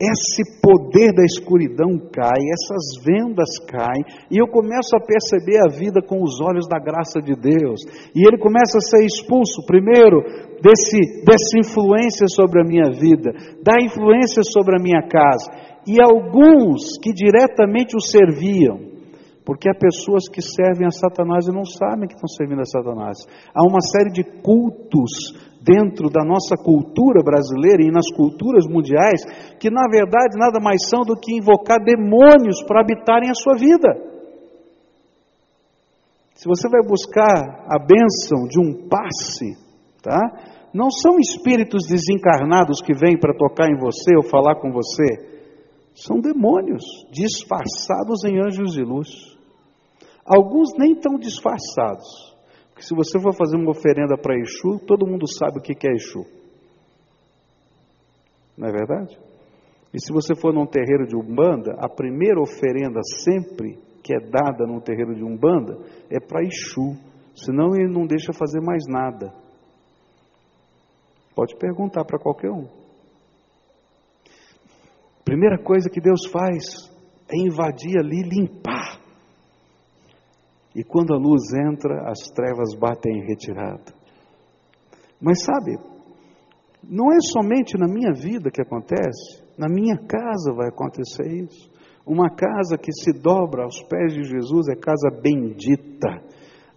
S1: esse poder da escuridão cai, essas vendas caem, e eu começo a perceber a vida com os olhos da graça de Deus. E ele começa a ser expulso, primeiro, desse, dessa influência sobre a minha vida, da influência sobre a minha casa, e alguns que diretamente o serviam. Porque há pessoas que servem a Satanás e não sabem que estão servindo a Satanás. Há uma série de cultos dentro da nossa cultura brasileira e nas culturas mundiais que, na verdade, nada mais são do que invocar demônios para habitarem a sua vida. Se você vai buscar a bênção de um passe, tá? Não são espíritos desencarnados que vêm para tocar em você ou falar com você. São demônios disfarçados em anjos de luz. Alguns nem tão disfarçados. Porque se você for fazer uma oferenda para Exu, todo mundo sabe o que é Exu. Não é verdade? E se você for num terreiro de Umbanda, a primeira oferenda sempre que é dada num terreiro de Umbanda é para Exu. Senão ele não deixa fazer mais nada. Pode perguntar para qualquer um. Primeira coisa que Deus faz é invadir ali, limpar. E quando a luz entra, as trevas batem em retirada. Mas sabe, não é somente na minha vida que acontece, na minha casa vai acontecer isso. Uma casa que se dobra aos pés de Jesus é casa bendita.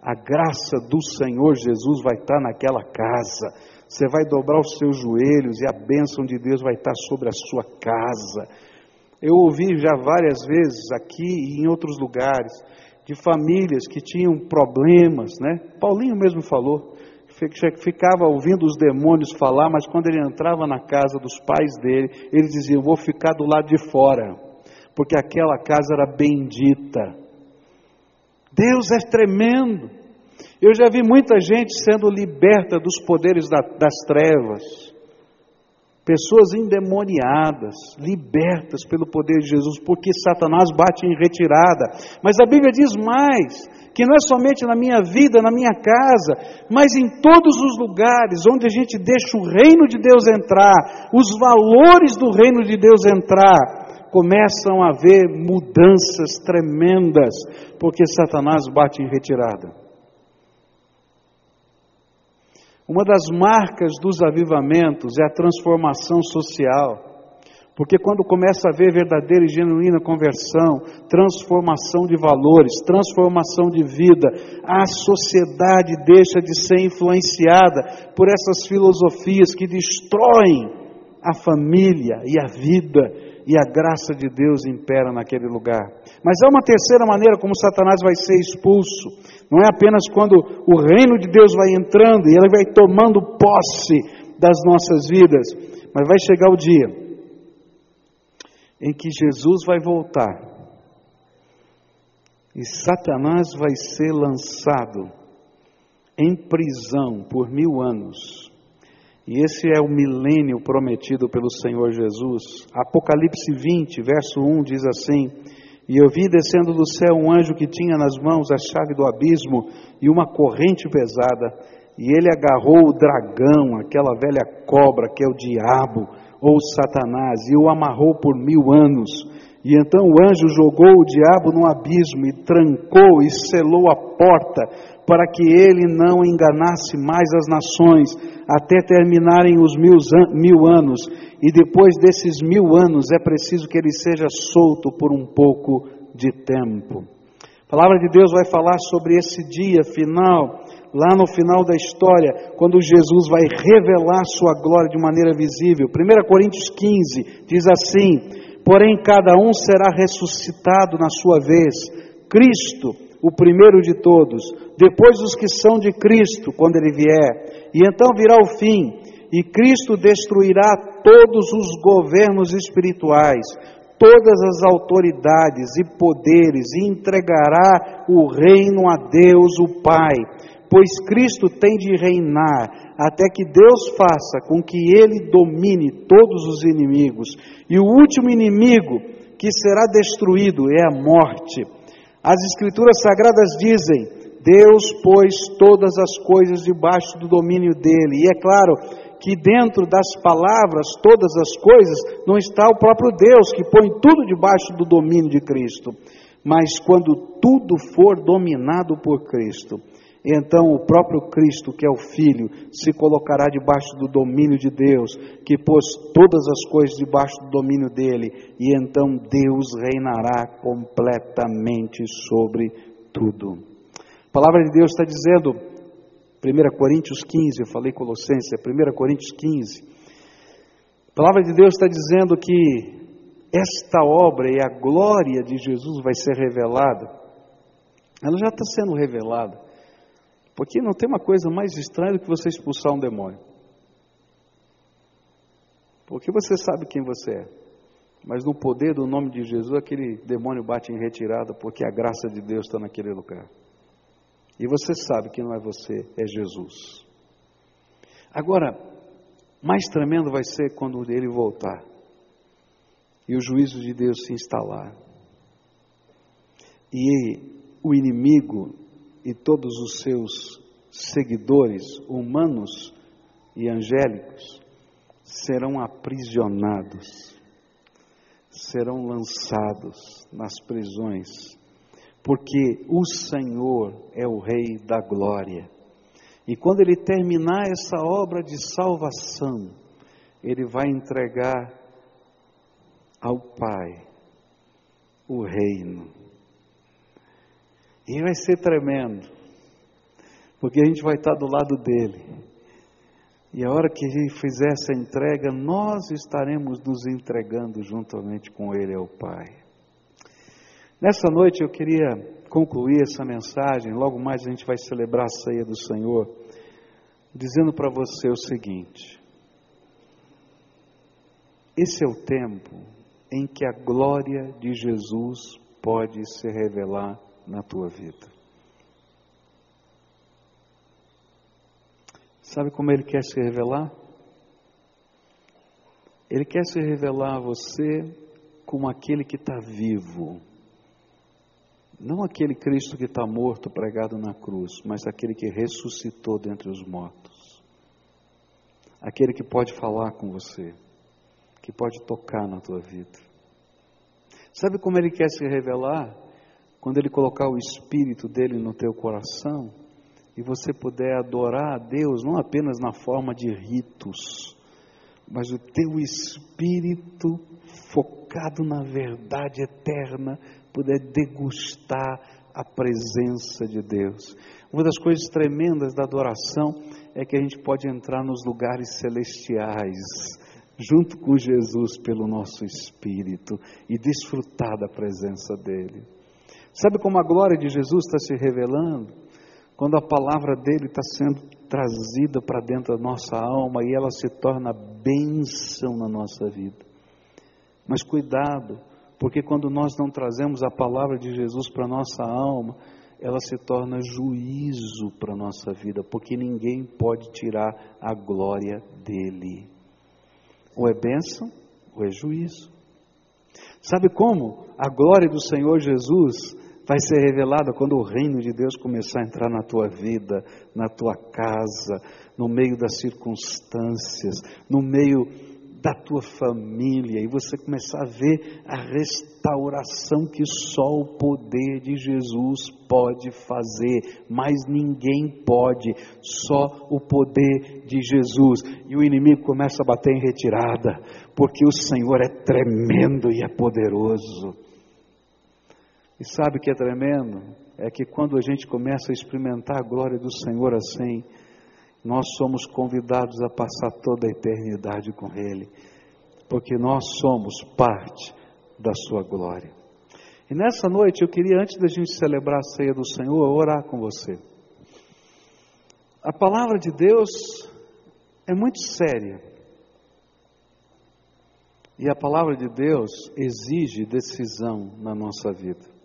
S1: A graça do Senhor Jesus vai estar naquela casa. Você vai dobrar os seus joelhos e a bênção de Deus vai estar sobre a sua casa. Eu ouvi já várias vezes aqui e em outros lugares de famílias que tinham problemas, né? Paulinho mesmo falou, ficava ouvindo os demônios falar, mas quando ele entrava na casa dos pais dele, ele dizia: vou ficar do lado de fora, porque aquela casa era bendita. Deus é tremendo. Eu já vi muita gente sendo liberta dos poderes da, das trevas pessoas endemoniadas, libertas pelo poder de Jesus, porque Satanás bate em retirada. Mas a Bíblia diz mais: que não é somente na minha vida, na minha casa, mas em todos os lugares onde a gente deixa o reino de Deus entrar, os valores do reino de Deus entrar, começam a haver mudanças tremendas, porque Satanás bate em retirada. Uma das marcas dos avivamentos é a transformação social. Porque quando começa a haver verdadeira e genuína conversão, transformação de valores, transformação de vida, a sociedade deixa de ser influenciada por essas filosofias que destroem a família e a vida, e a graça de Deus impera naquele lugar. Mas há uma terceira maneira como Satanás vai ser expulso. Não é apenas quando o reino de Deus vai entrando e ele vai tomando posse das nossas vidas, mas vai chegar o dia em que Jesus vai voltar e Satanás vai ser lançado em prisão por mil anos e esse é o milênio prometido pelo Senhor Jesus. Apocalipse 20, verso 1 diz assim: E eu vi descendo do céu um anjo que tinha nas mãos a chave do abismo e uma corrente pesada, e ele agarrou o dragão, aquela velha cobra que é o diabo, ou Satanás, e o amarrou por mil anos. E então o anjo jogou o diabo no abismo e trancou e selou a porta para que ele não enganasse mais as nações até terminarem os mil, mil anos. E depois desses mil anos é preciso que ele seja solto por um pouco de tempo. A palavra de Deus vai falar sobre esse dia final lá no final da história, quando Jesus vai revelar sua glória de maneira visível. 1 Coríntios 15 diz assim: Porém, cada um será ressuscitado na sua vez. Cristo, o primeiro de todos, depois os que são de Cristo, quando ele vier. E então virá o fim, e Cristo destruirá todos os governos espirituais, todas as autoridades e poderes, e entregará o reino a Deus, o Pai pois Cristo tem de reinar até que Deus faça com que ele domine todos os inimigos. E o último inimigo que será destruído é a morte. As Escrituras Sagradas dizem: Deus pôs todas as coisas debaixo do domínio dele. E é claro que dentro das palavras, todas as coisas, não está o próprio Deus que põe tudo debaixo do domínio de Cristo. Mas quando tudo for dominado por Cristo, então o próprio Cristo, que é o Filho, se colocará debaixo do domínio de Deus, que pôs todas as coisas debaixo do domínio dele, e então Deus reinará completamente sobre tudo. A palavra de Deus está dizendo, 1 Coríntios 15, eu falei Colossenses, 1 Coríntios 15. A palavra de Deus está dizendo que esta obra e a glória de Jesus vai ser revelada. Ela já está sendo revelada. Porque não tem uma coisa mais estranha do que você expulsar um demônio. Porque você sabe quem você é. Mas no poder do nome de Jesus, aquele demônio bate em retirada, porque a graça de Deus está naquele lugar. E você sabe que não é você, é Jesus. Agora, mais tremendo vai ser quando ele voltar e o juízo de Deus se instalar. E o inimigo e todos os seus seguidores, humanos e angélicos, serão aprisionados, serão lançados nas prisões, porque o Senhor é o Rei da glória. E quando ele terminar essa obra de salvação, ele vai entregar ao Pai o reino. E vai ser tremendo, porque a gente vai estar do lado dele. E a hora que gente fizer essa entrega, nós estaremos nos entregando juntamente com ele ao Pai. Nessa noite eu queria concluir essa mensagem, logo mais a gente vai celebrar a ceia do Senhor, dizendo para você o seguinte: esse é o tempo em que a glória de Jesus pode se revelar na tua vida. Sabe como Ele quer se revelar? Ele quer se revelar a você como aquele que está vivo. Não aquele Cristo que está morto, pregado na cruz, mas aquele que ressuscitou dentre os mortos. Aquele que pode falar com você, que pode tocar na tua vida. Sabe como ele quer se revelar? Quando Ele colocar o Espírito dele no teu coração e você puder adorar a Deus não apenas na forma de ritos, mas o teu espírito focado na verdade eterna puder degustar a presença de Deus. Uma das coisas tremendas da adoração é que a gente pode entrar nos lugares celestiais junto com Jesus pelo nosso espírito e desfrutar da presença dele. Sabe como a glória de Jesus está se revelando? Quando a palavra dele está sendo trazida para dentro da nossa alma e ela se torna bênção na nossa vida. Mas cuidado, porque quando nós não trazemos a palavra de Jesus para a nossa alma, ela se torna juízo para a nossa vida, porque ninguém pode tirar a glória dele. Ou é bênção, ou é juízo. Sabe como? A glória do Senhor Jesus vai ser revelada quando o reino de Deus começar a entrar na tua vida, na tua casa, no meio das circunstâncias, no meio da tua família e você começar a ver a restauração que só o poder de Jesus pode fazer, mas ninguém pode, só o poder de Jesus. E o inimigo começa a bater em retirada, porque o Senhor é tremendo e é poderoso. E sabe o que é tremendo? É que quando a gente começa a experimentar a glória do Senhor assim, nós somos convidados a passar toda a eternidade com Ele, porque nós somos parte da Sua glória. E nessa noite eu queria, antes da gente celebrar a ceia do Senhor, orar com você. A palavra de Deus é muito séria. E a palavra de Deus exige decisão na nossa vida.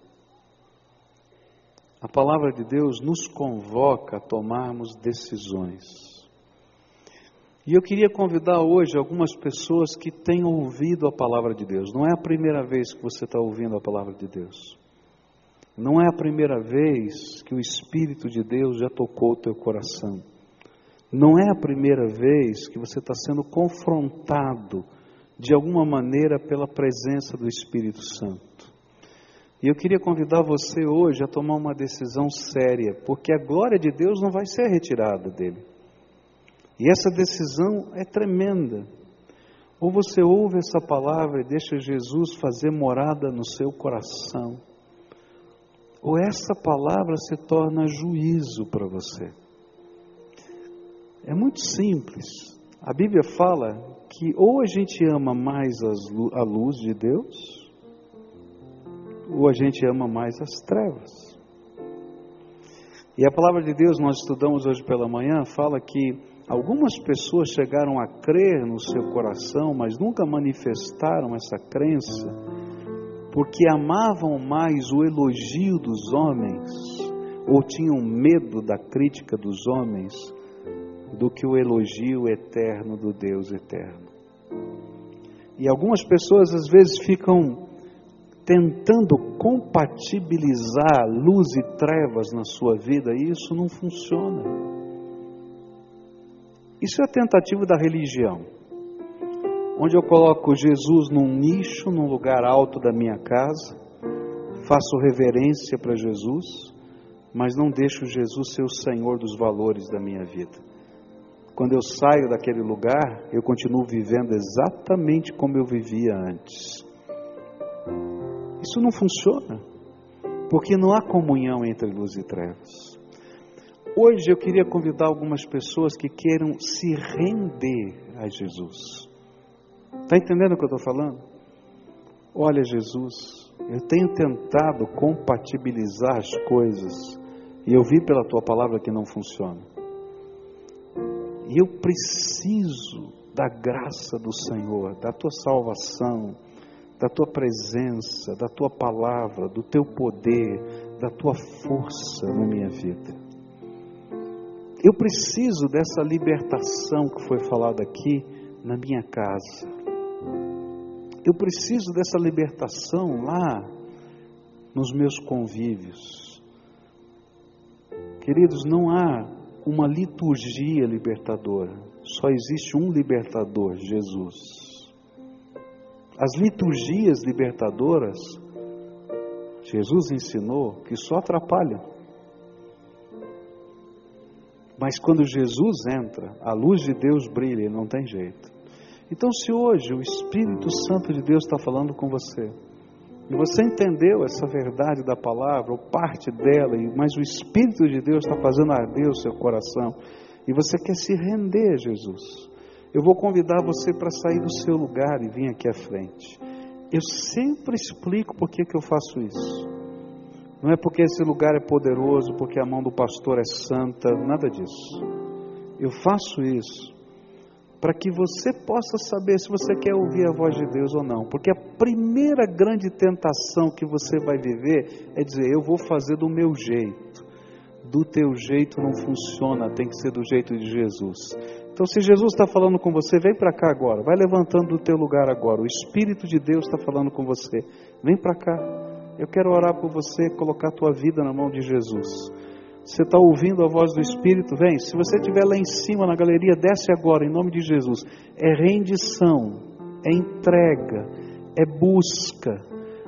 S1: A palavra de Deus nos convoca a tomarmos decisões. E eu queria convidar hoje algumas pessoas que têm ouvido a palavra de Deus. Não é a primeira vez que você está ouvindo a palavra de Deus. Não é a primeira vez que o Espírito de Deus já tocou o teu coração. Não é a primeira vez que você está sendo confrontado de alguma maneira pela presença do Espírito Santo. E eu queria convidar você hoje a tomar uma decisão séria, porque a glória de Deus não vai ser retirada dele. E essa decisão é tremenda. Ou você ouve essa palavra e deixa Jesus fazer morada no seu coração, ou essa palavra se torna juízo para você. É muito simples. A Bíblia fala que ou a gente ama mais a luz de Deus, ou a gente ama mais as trevas. E a palavra de Deus, nós estudamos hoje pela manhã, fala que algumas pessoas chegaram a crer no seu coração, mas nunca manifestaram essa crença, porque amavam mais o elogio dos homens, ou tinham medo da crítica dos homens, do que o elogio eterno do Deus eterno. E algumas pessoas às vezes ficam tentando compatibilizar luz e trevas na sua vida, e isso não funciona. Isso é a tentativa da religião, onde eu coloco Jesus num nicho, num lugar alto da minha casa, faço reverência para Jesus, mas não deixo Jesus ser o Senhor dos valores da minha vida. Quando eu saio daquele lugar, eu continuo vivendo exatamente como eu vivia antes. Isso não funciona, porque não há comunhão entre luz e trevas. Hoje eu queria convidar algumas pessoas que queiram se render a Jesus. Está entendendo o que eu estou falando? Olha, Jesus, eu tenho tentado compatibilizar as coisas e eu vi pela tua palavra que não funciona. E eu preciso da graça do Senhor, da tua salvação, da tua presença, da tua palavra, do teu poder, da tua força na minha vida. Eu preciso dessa libertação que foi falada aqui na minha casa. Eu preciso dessa libertação lá nos meus convívios. Queridos, não há uma liturgia libertadora, só existe um libertador, Jesus. As liturgias libertadoras, Jesus ensinou que só atrapalham. Mas quando Jesus entra, a luz de Deus brilha, não tem jeito. Então, se hoje o Espírito Santo de Deus está falando com você, e você entendeu essa verdade da palavra, ou parte dela, mas o Espírito de Deus está fazendo arder o seu coração, e você quer se render a Jesus, eu vou convidar você para sair do seu lugar e vir aqui à frente. Eu sempre explico por que, que eu faço isso. Não é porque esse lugar é poderoso, porque a mão do pastor é santa, nada disso. Eu faço isso para que você possa saber se você quer ouvir a voz de Deus ou não. Porque a primeira grande tentação que você vai viver é dizer: Eu vou fazer do meu jeito. Do teu jeito não funciona, tem que ser do jeito de Jesus. Então, se Jesus está falando com você, vem para cá agora. Vai levantando do teu lugar agora. O Espírito de Deus está falando com você. Vem para cá. Eu quero orar por você, colocar a tua vida na mão de Jesus. Você está ouvindo a voz do Espírito? Vem. Se você estiver lá em cima na galeria, desce agora, em nome de Jesus. É rendição, é entrega, é busca,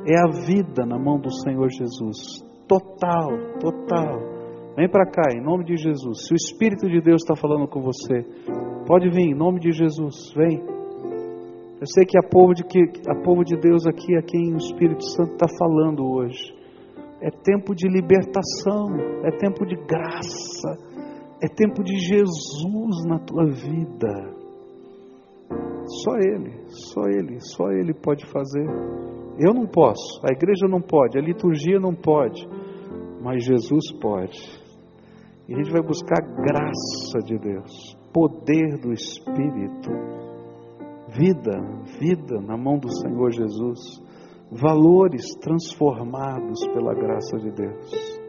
S1: é a vida na mão do Senhor Jesus. Total, total. Vem para cá, em nome de Jesus. Se o Espírito de Deus está falando com você, pode vir, em nome de Jesus. Vem. Eu sei que a povo de, que, a povo de Deus aqui, a quem o Espírito Santo está falando hoje. É tempo de libertação, é tempo de graça, é tempo de Jesus na tua vida. Só Ele, só Ele, só Ele pode fazer. Eu não posso, a igreja não pode, a liturgia não pode, mas Jesus pode. E a gente vai buscar graça de Deus, poder do Espírito, vida, vida na mão do Senhor Jesus, valores transformados pela graça de Deus.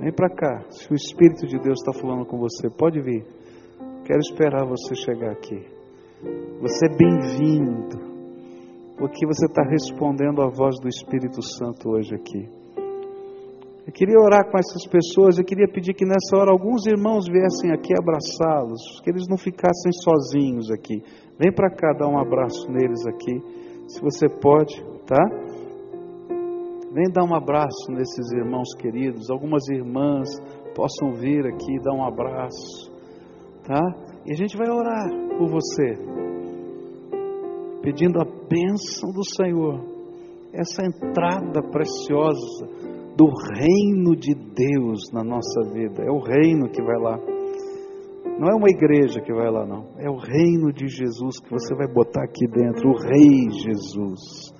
S1: Vem para cá, se o Espírito de Deus está falando com você, pode vir. Quero esperar você chegar aqui. Você é bem-vindo, porque você está respondendo à voz do Espírito Santo hoje aqui. Eu queria orar com essas pessoas, eu queria pedir que nessa hora alguns irmãos viessem aqui abraçá-los, que eles não ficassem sozinhos aqui. Vem para cá dar um abraço neles aqui, se você pode, tá? Vem dar um abraço nesses irmãos queridos, algumas irmãs possam vir aqui dar um abraço, tá? E a gente vai orar por você, pedindo a bênção do Senhor, essa entrada preciosa do reino de Deus na nossa vida. É o reino que vai lá. Não é uma igreja que vai lá, não. É o reino de Jesus que você vai botar aqui dentro, o Rei Jesus,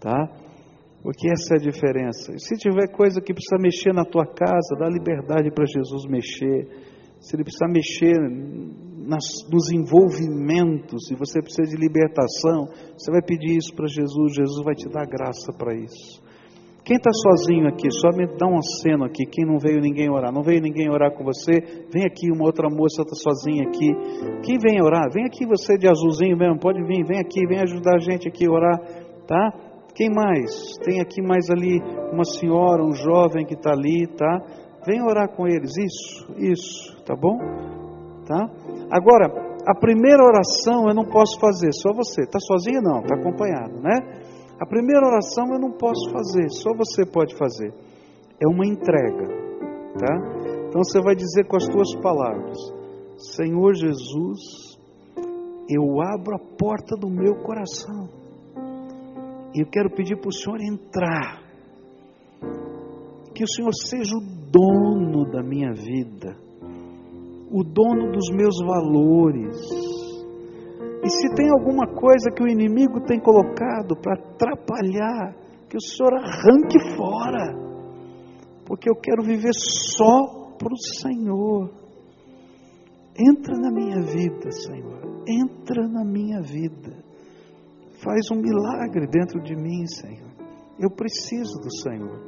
S1: tá? Porque essa é a diferença. Se tiver coisa que precisa mexer na tua casa, dá liberdade para Jesus mexer. Se ele precisar mexer nas, nos envolvimentos, e você precisa de libertação, você vai pedir isso para Jesus, Jesus vai te dar graça para isso. Quem está sozinho aqui, só me dá um aceno aqui. Quem não veio ninguém orar, não veio ninguém orar com você, vem aqui, uma outra moça está sozinha aqui. Quem vem orar? Vem aqui você de azulzinho mesmo, pode vir, vem aqui, vem ajudar a gente aqui a orar, tá? Quem mais? Tem aqui mais ali uma senhora, um jovem que está ali, tá? Vem orar com eles, isso, isso, tá bom? Tá? Agora, a primeira oração eu não posso fazer, só você. Está sozinho? Não, está acompanhado, né? A primeira oração eu não posso fazer, só você pode fazer. É uma entrega, tá? Então você vai dizer com as tuas palavras: Senhor Jesus, eu abro a porta do meu coração. E eu quero pedir para o Senhor entrar. Que o Senhor seja o dono da minha vida o dono dos meus valores. E se tem alguma coisa que o inimigo tem colocado para atrapalhar, que o Senhor arranque fora, porque eu quero viver só para o Senhor. Entra na minha vida, Senhor, entra na minha vida, faz um milagre dentro de mim, Senhor. Eu preciso do Senhor,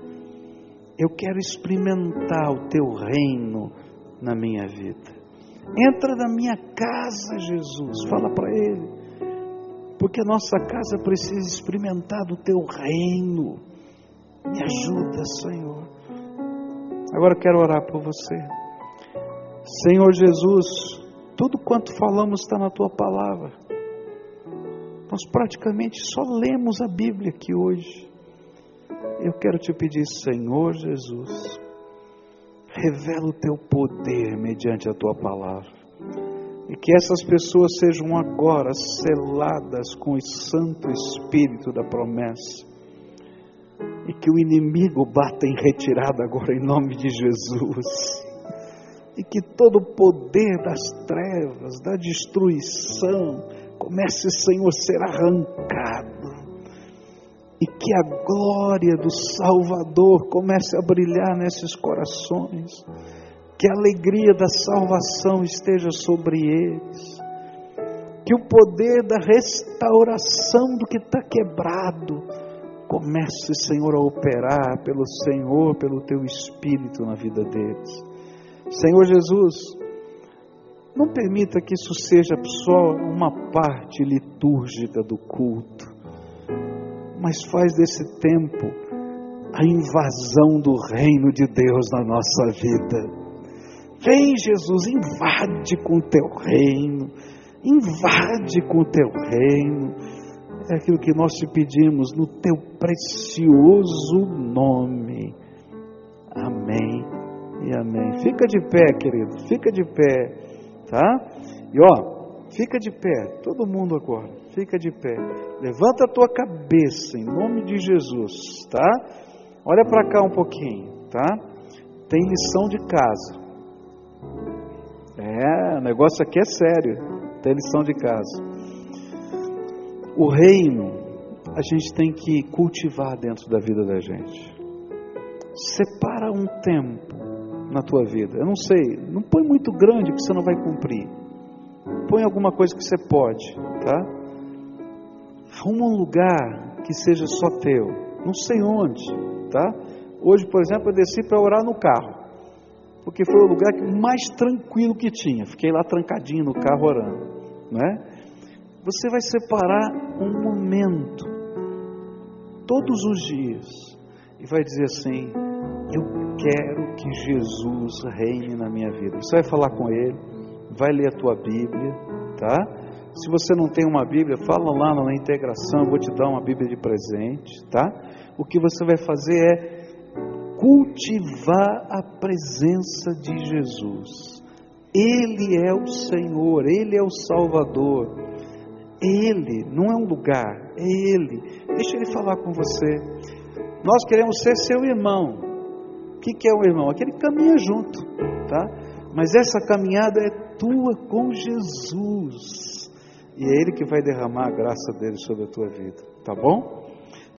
S1: eu quero experimentar o Teu reino na minha vida. Entra na minha casa, Jesus, fala para Ele, porque a nossa casa precisa experimentar do Teu reino. Me ajuda, Senhor. Agora quero orar por você. Senhor Jesus, tudo quanto falamos está na Tua palavra. Nós praticamente só lemos a Bíblia aqui hoje. Eu quero te pedir, Senhor Jesus, Revela o teu poder mediante a tua palavra. E que essas pessoas sejam agora seladas com o Santo Espírito da promessa. E que o inimigo bata em retirada agora em nome de Jesus. E que todo o poder das trevas, da destruição, comece, Senhor, a ser arrancado e que a glória do Salvador comece a brilhar nesses corações, que a alegria da salvação esteja sobre eles, que o poder da restauração do que está quebrado comece, Senhor, a operar pelo Senhor, pelo Teu Espírito na vida deles. Senhor Jesus, não permita que isso seja só uma parte litúrgica do culto mas faz desse tempo a invasão do reino de Deus na nossa vida. Vem, Jesus, invade com o teu reino, invade com o teu reino. É aquilo que nós te pedimos no teu precioso nome. Amém e amém. Fica de pé, querido, fica de pé, tá? E ó, fica de pé, todo mundo agora, fica de pé. Levanta a tua cabeça em nome de Jesus, tá? Olha para cá um pouquinho, tá? Tem lição de casa. É, o negócio aqui é sério. Tem lição de casa. O reino a gente tem que cultivar dentro da vida da gente. Separa um tempo na tua vida. Eu não sei, não põe muito grande que você não vai cumprir. Põe alguma coisa que você pode, tá? Arruma um lugar que seja só teu. Não sei onde, tá? Hoje, por exemplo, eu desci para orar no carro, porque foi o lugar mais tranquilo que tinha. Fiquei lá trancadinho no carro orando, né? Você vai separar um momento todos os dias e vai dizer assim: Eu quero que Jesus reine na minha vida. Você vai falar com Ele, vai ler a tua Bíblia, tá? Se você não tem uma Bíblia, fala lá na integração, eu vou te dar uma Bíblia de presente, tá? O que você vai fazer é cultivar a presença de Jesus. Ele é o Senhor, Ele é o Salvador. Ele, não é um lugar, é Ele. Deixa Ele falar com você. Nós queremos ser seu irmão. O que, que é um irmão? Aquele que caminha junto, tá? Mas essa caminhada é tua com Jesus. E é Ele que vai derramar a graça dele sobre a tua vida, tá bom?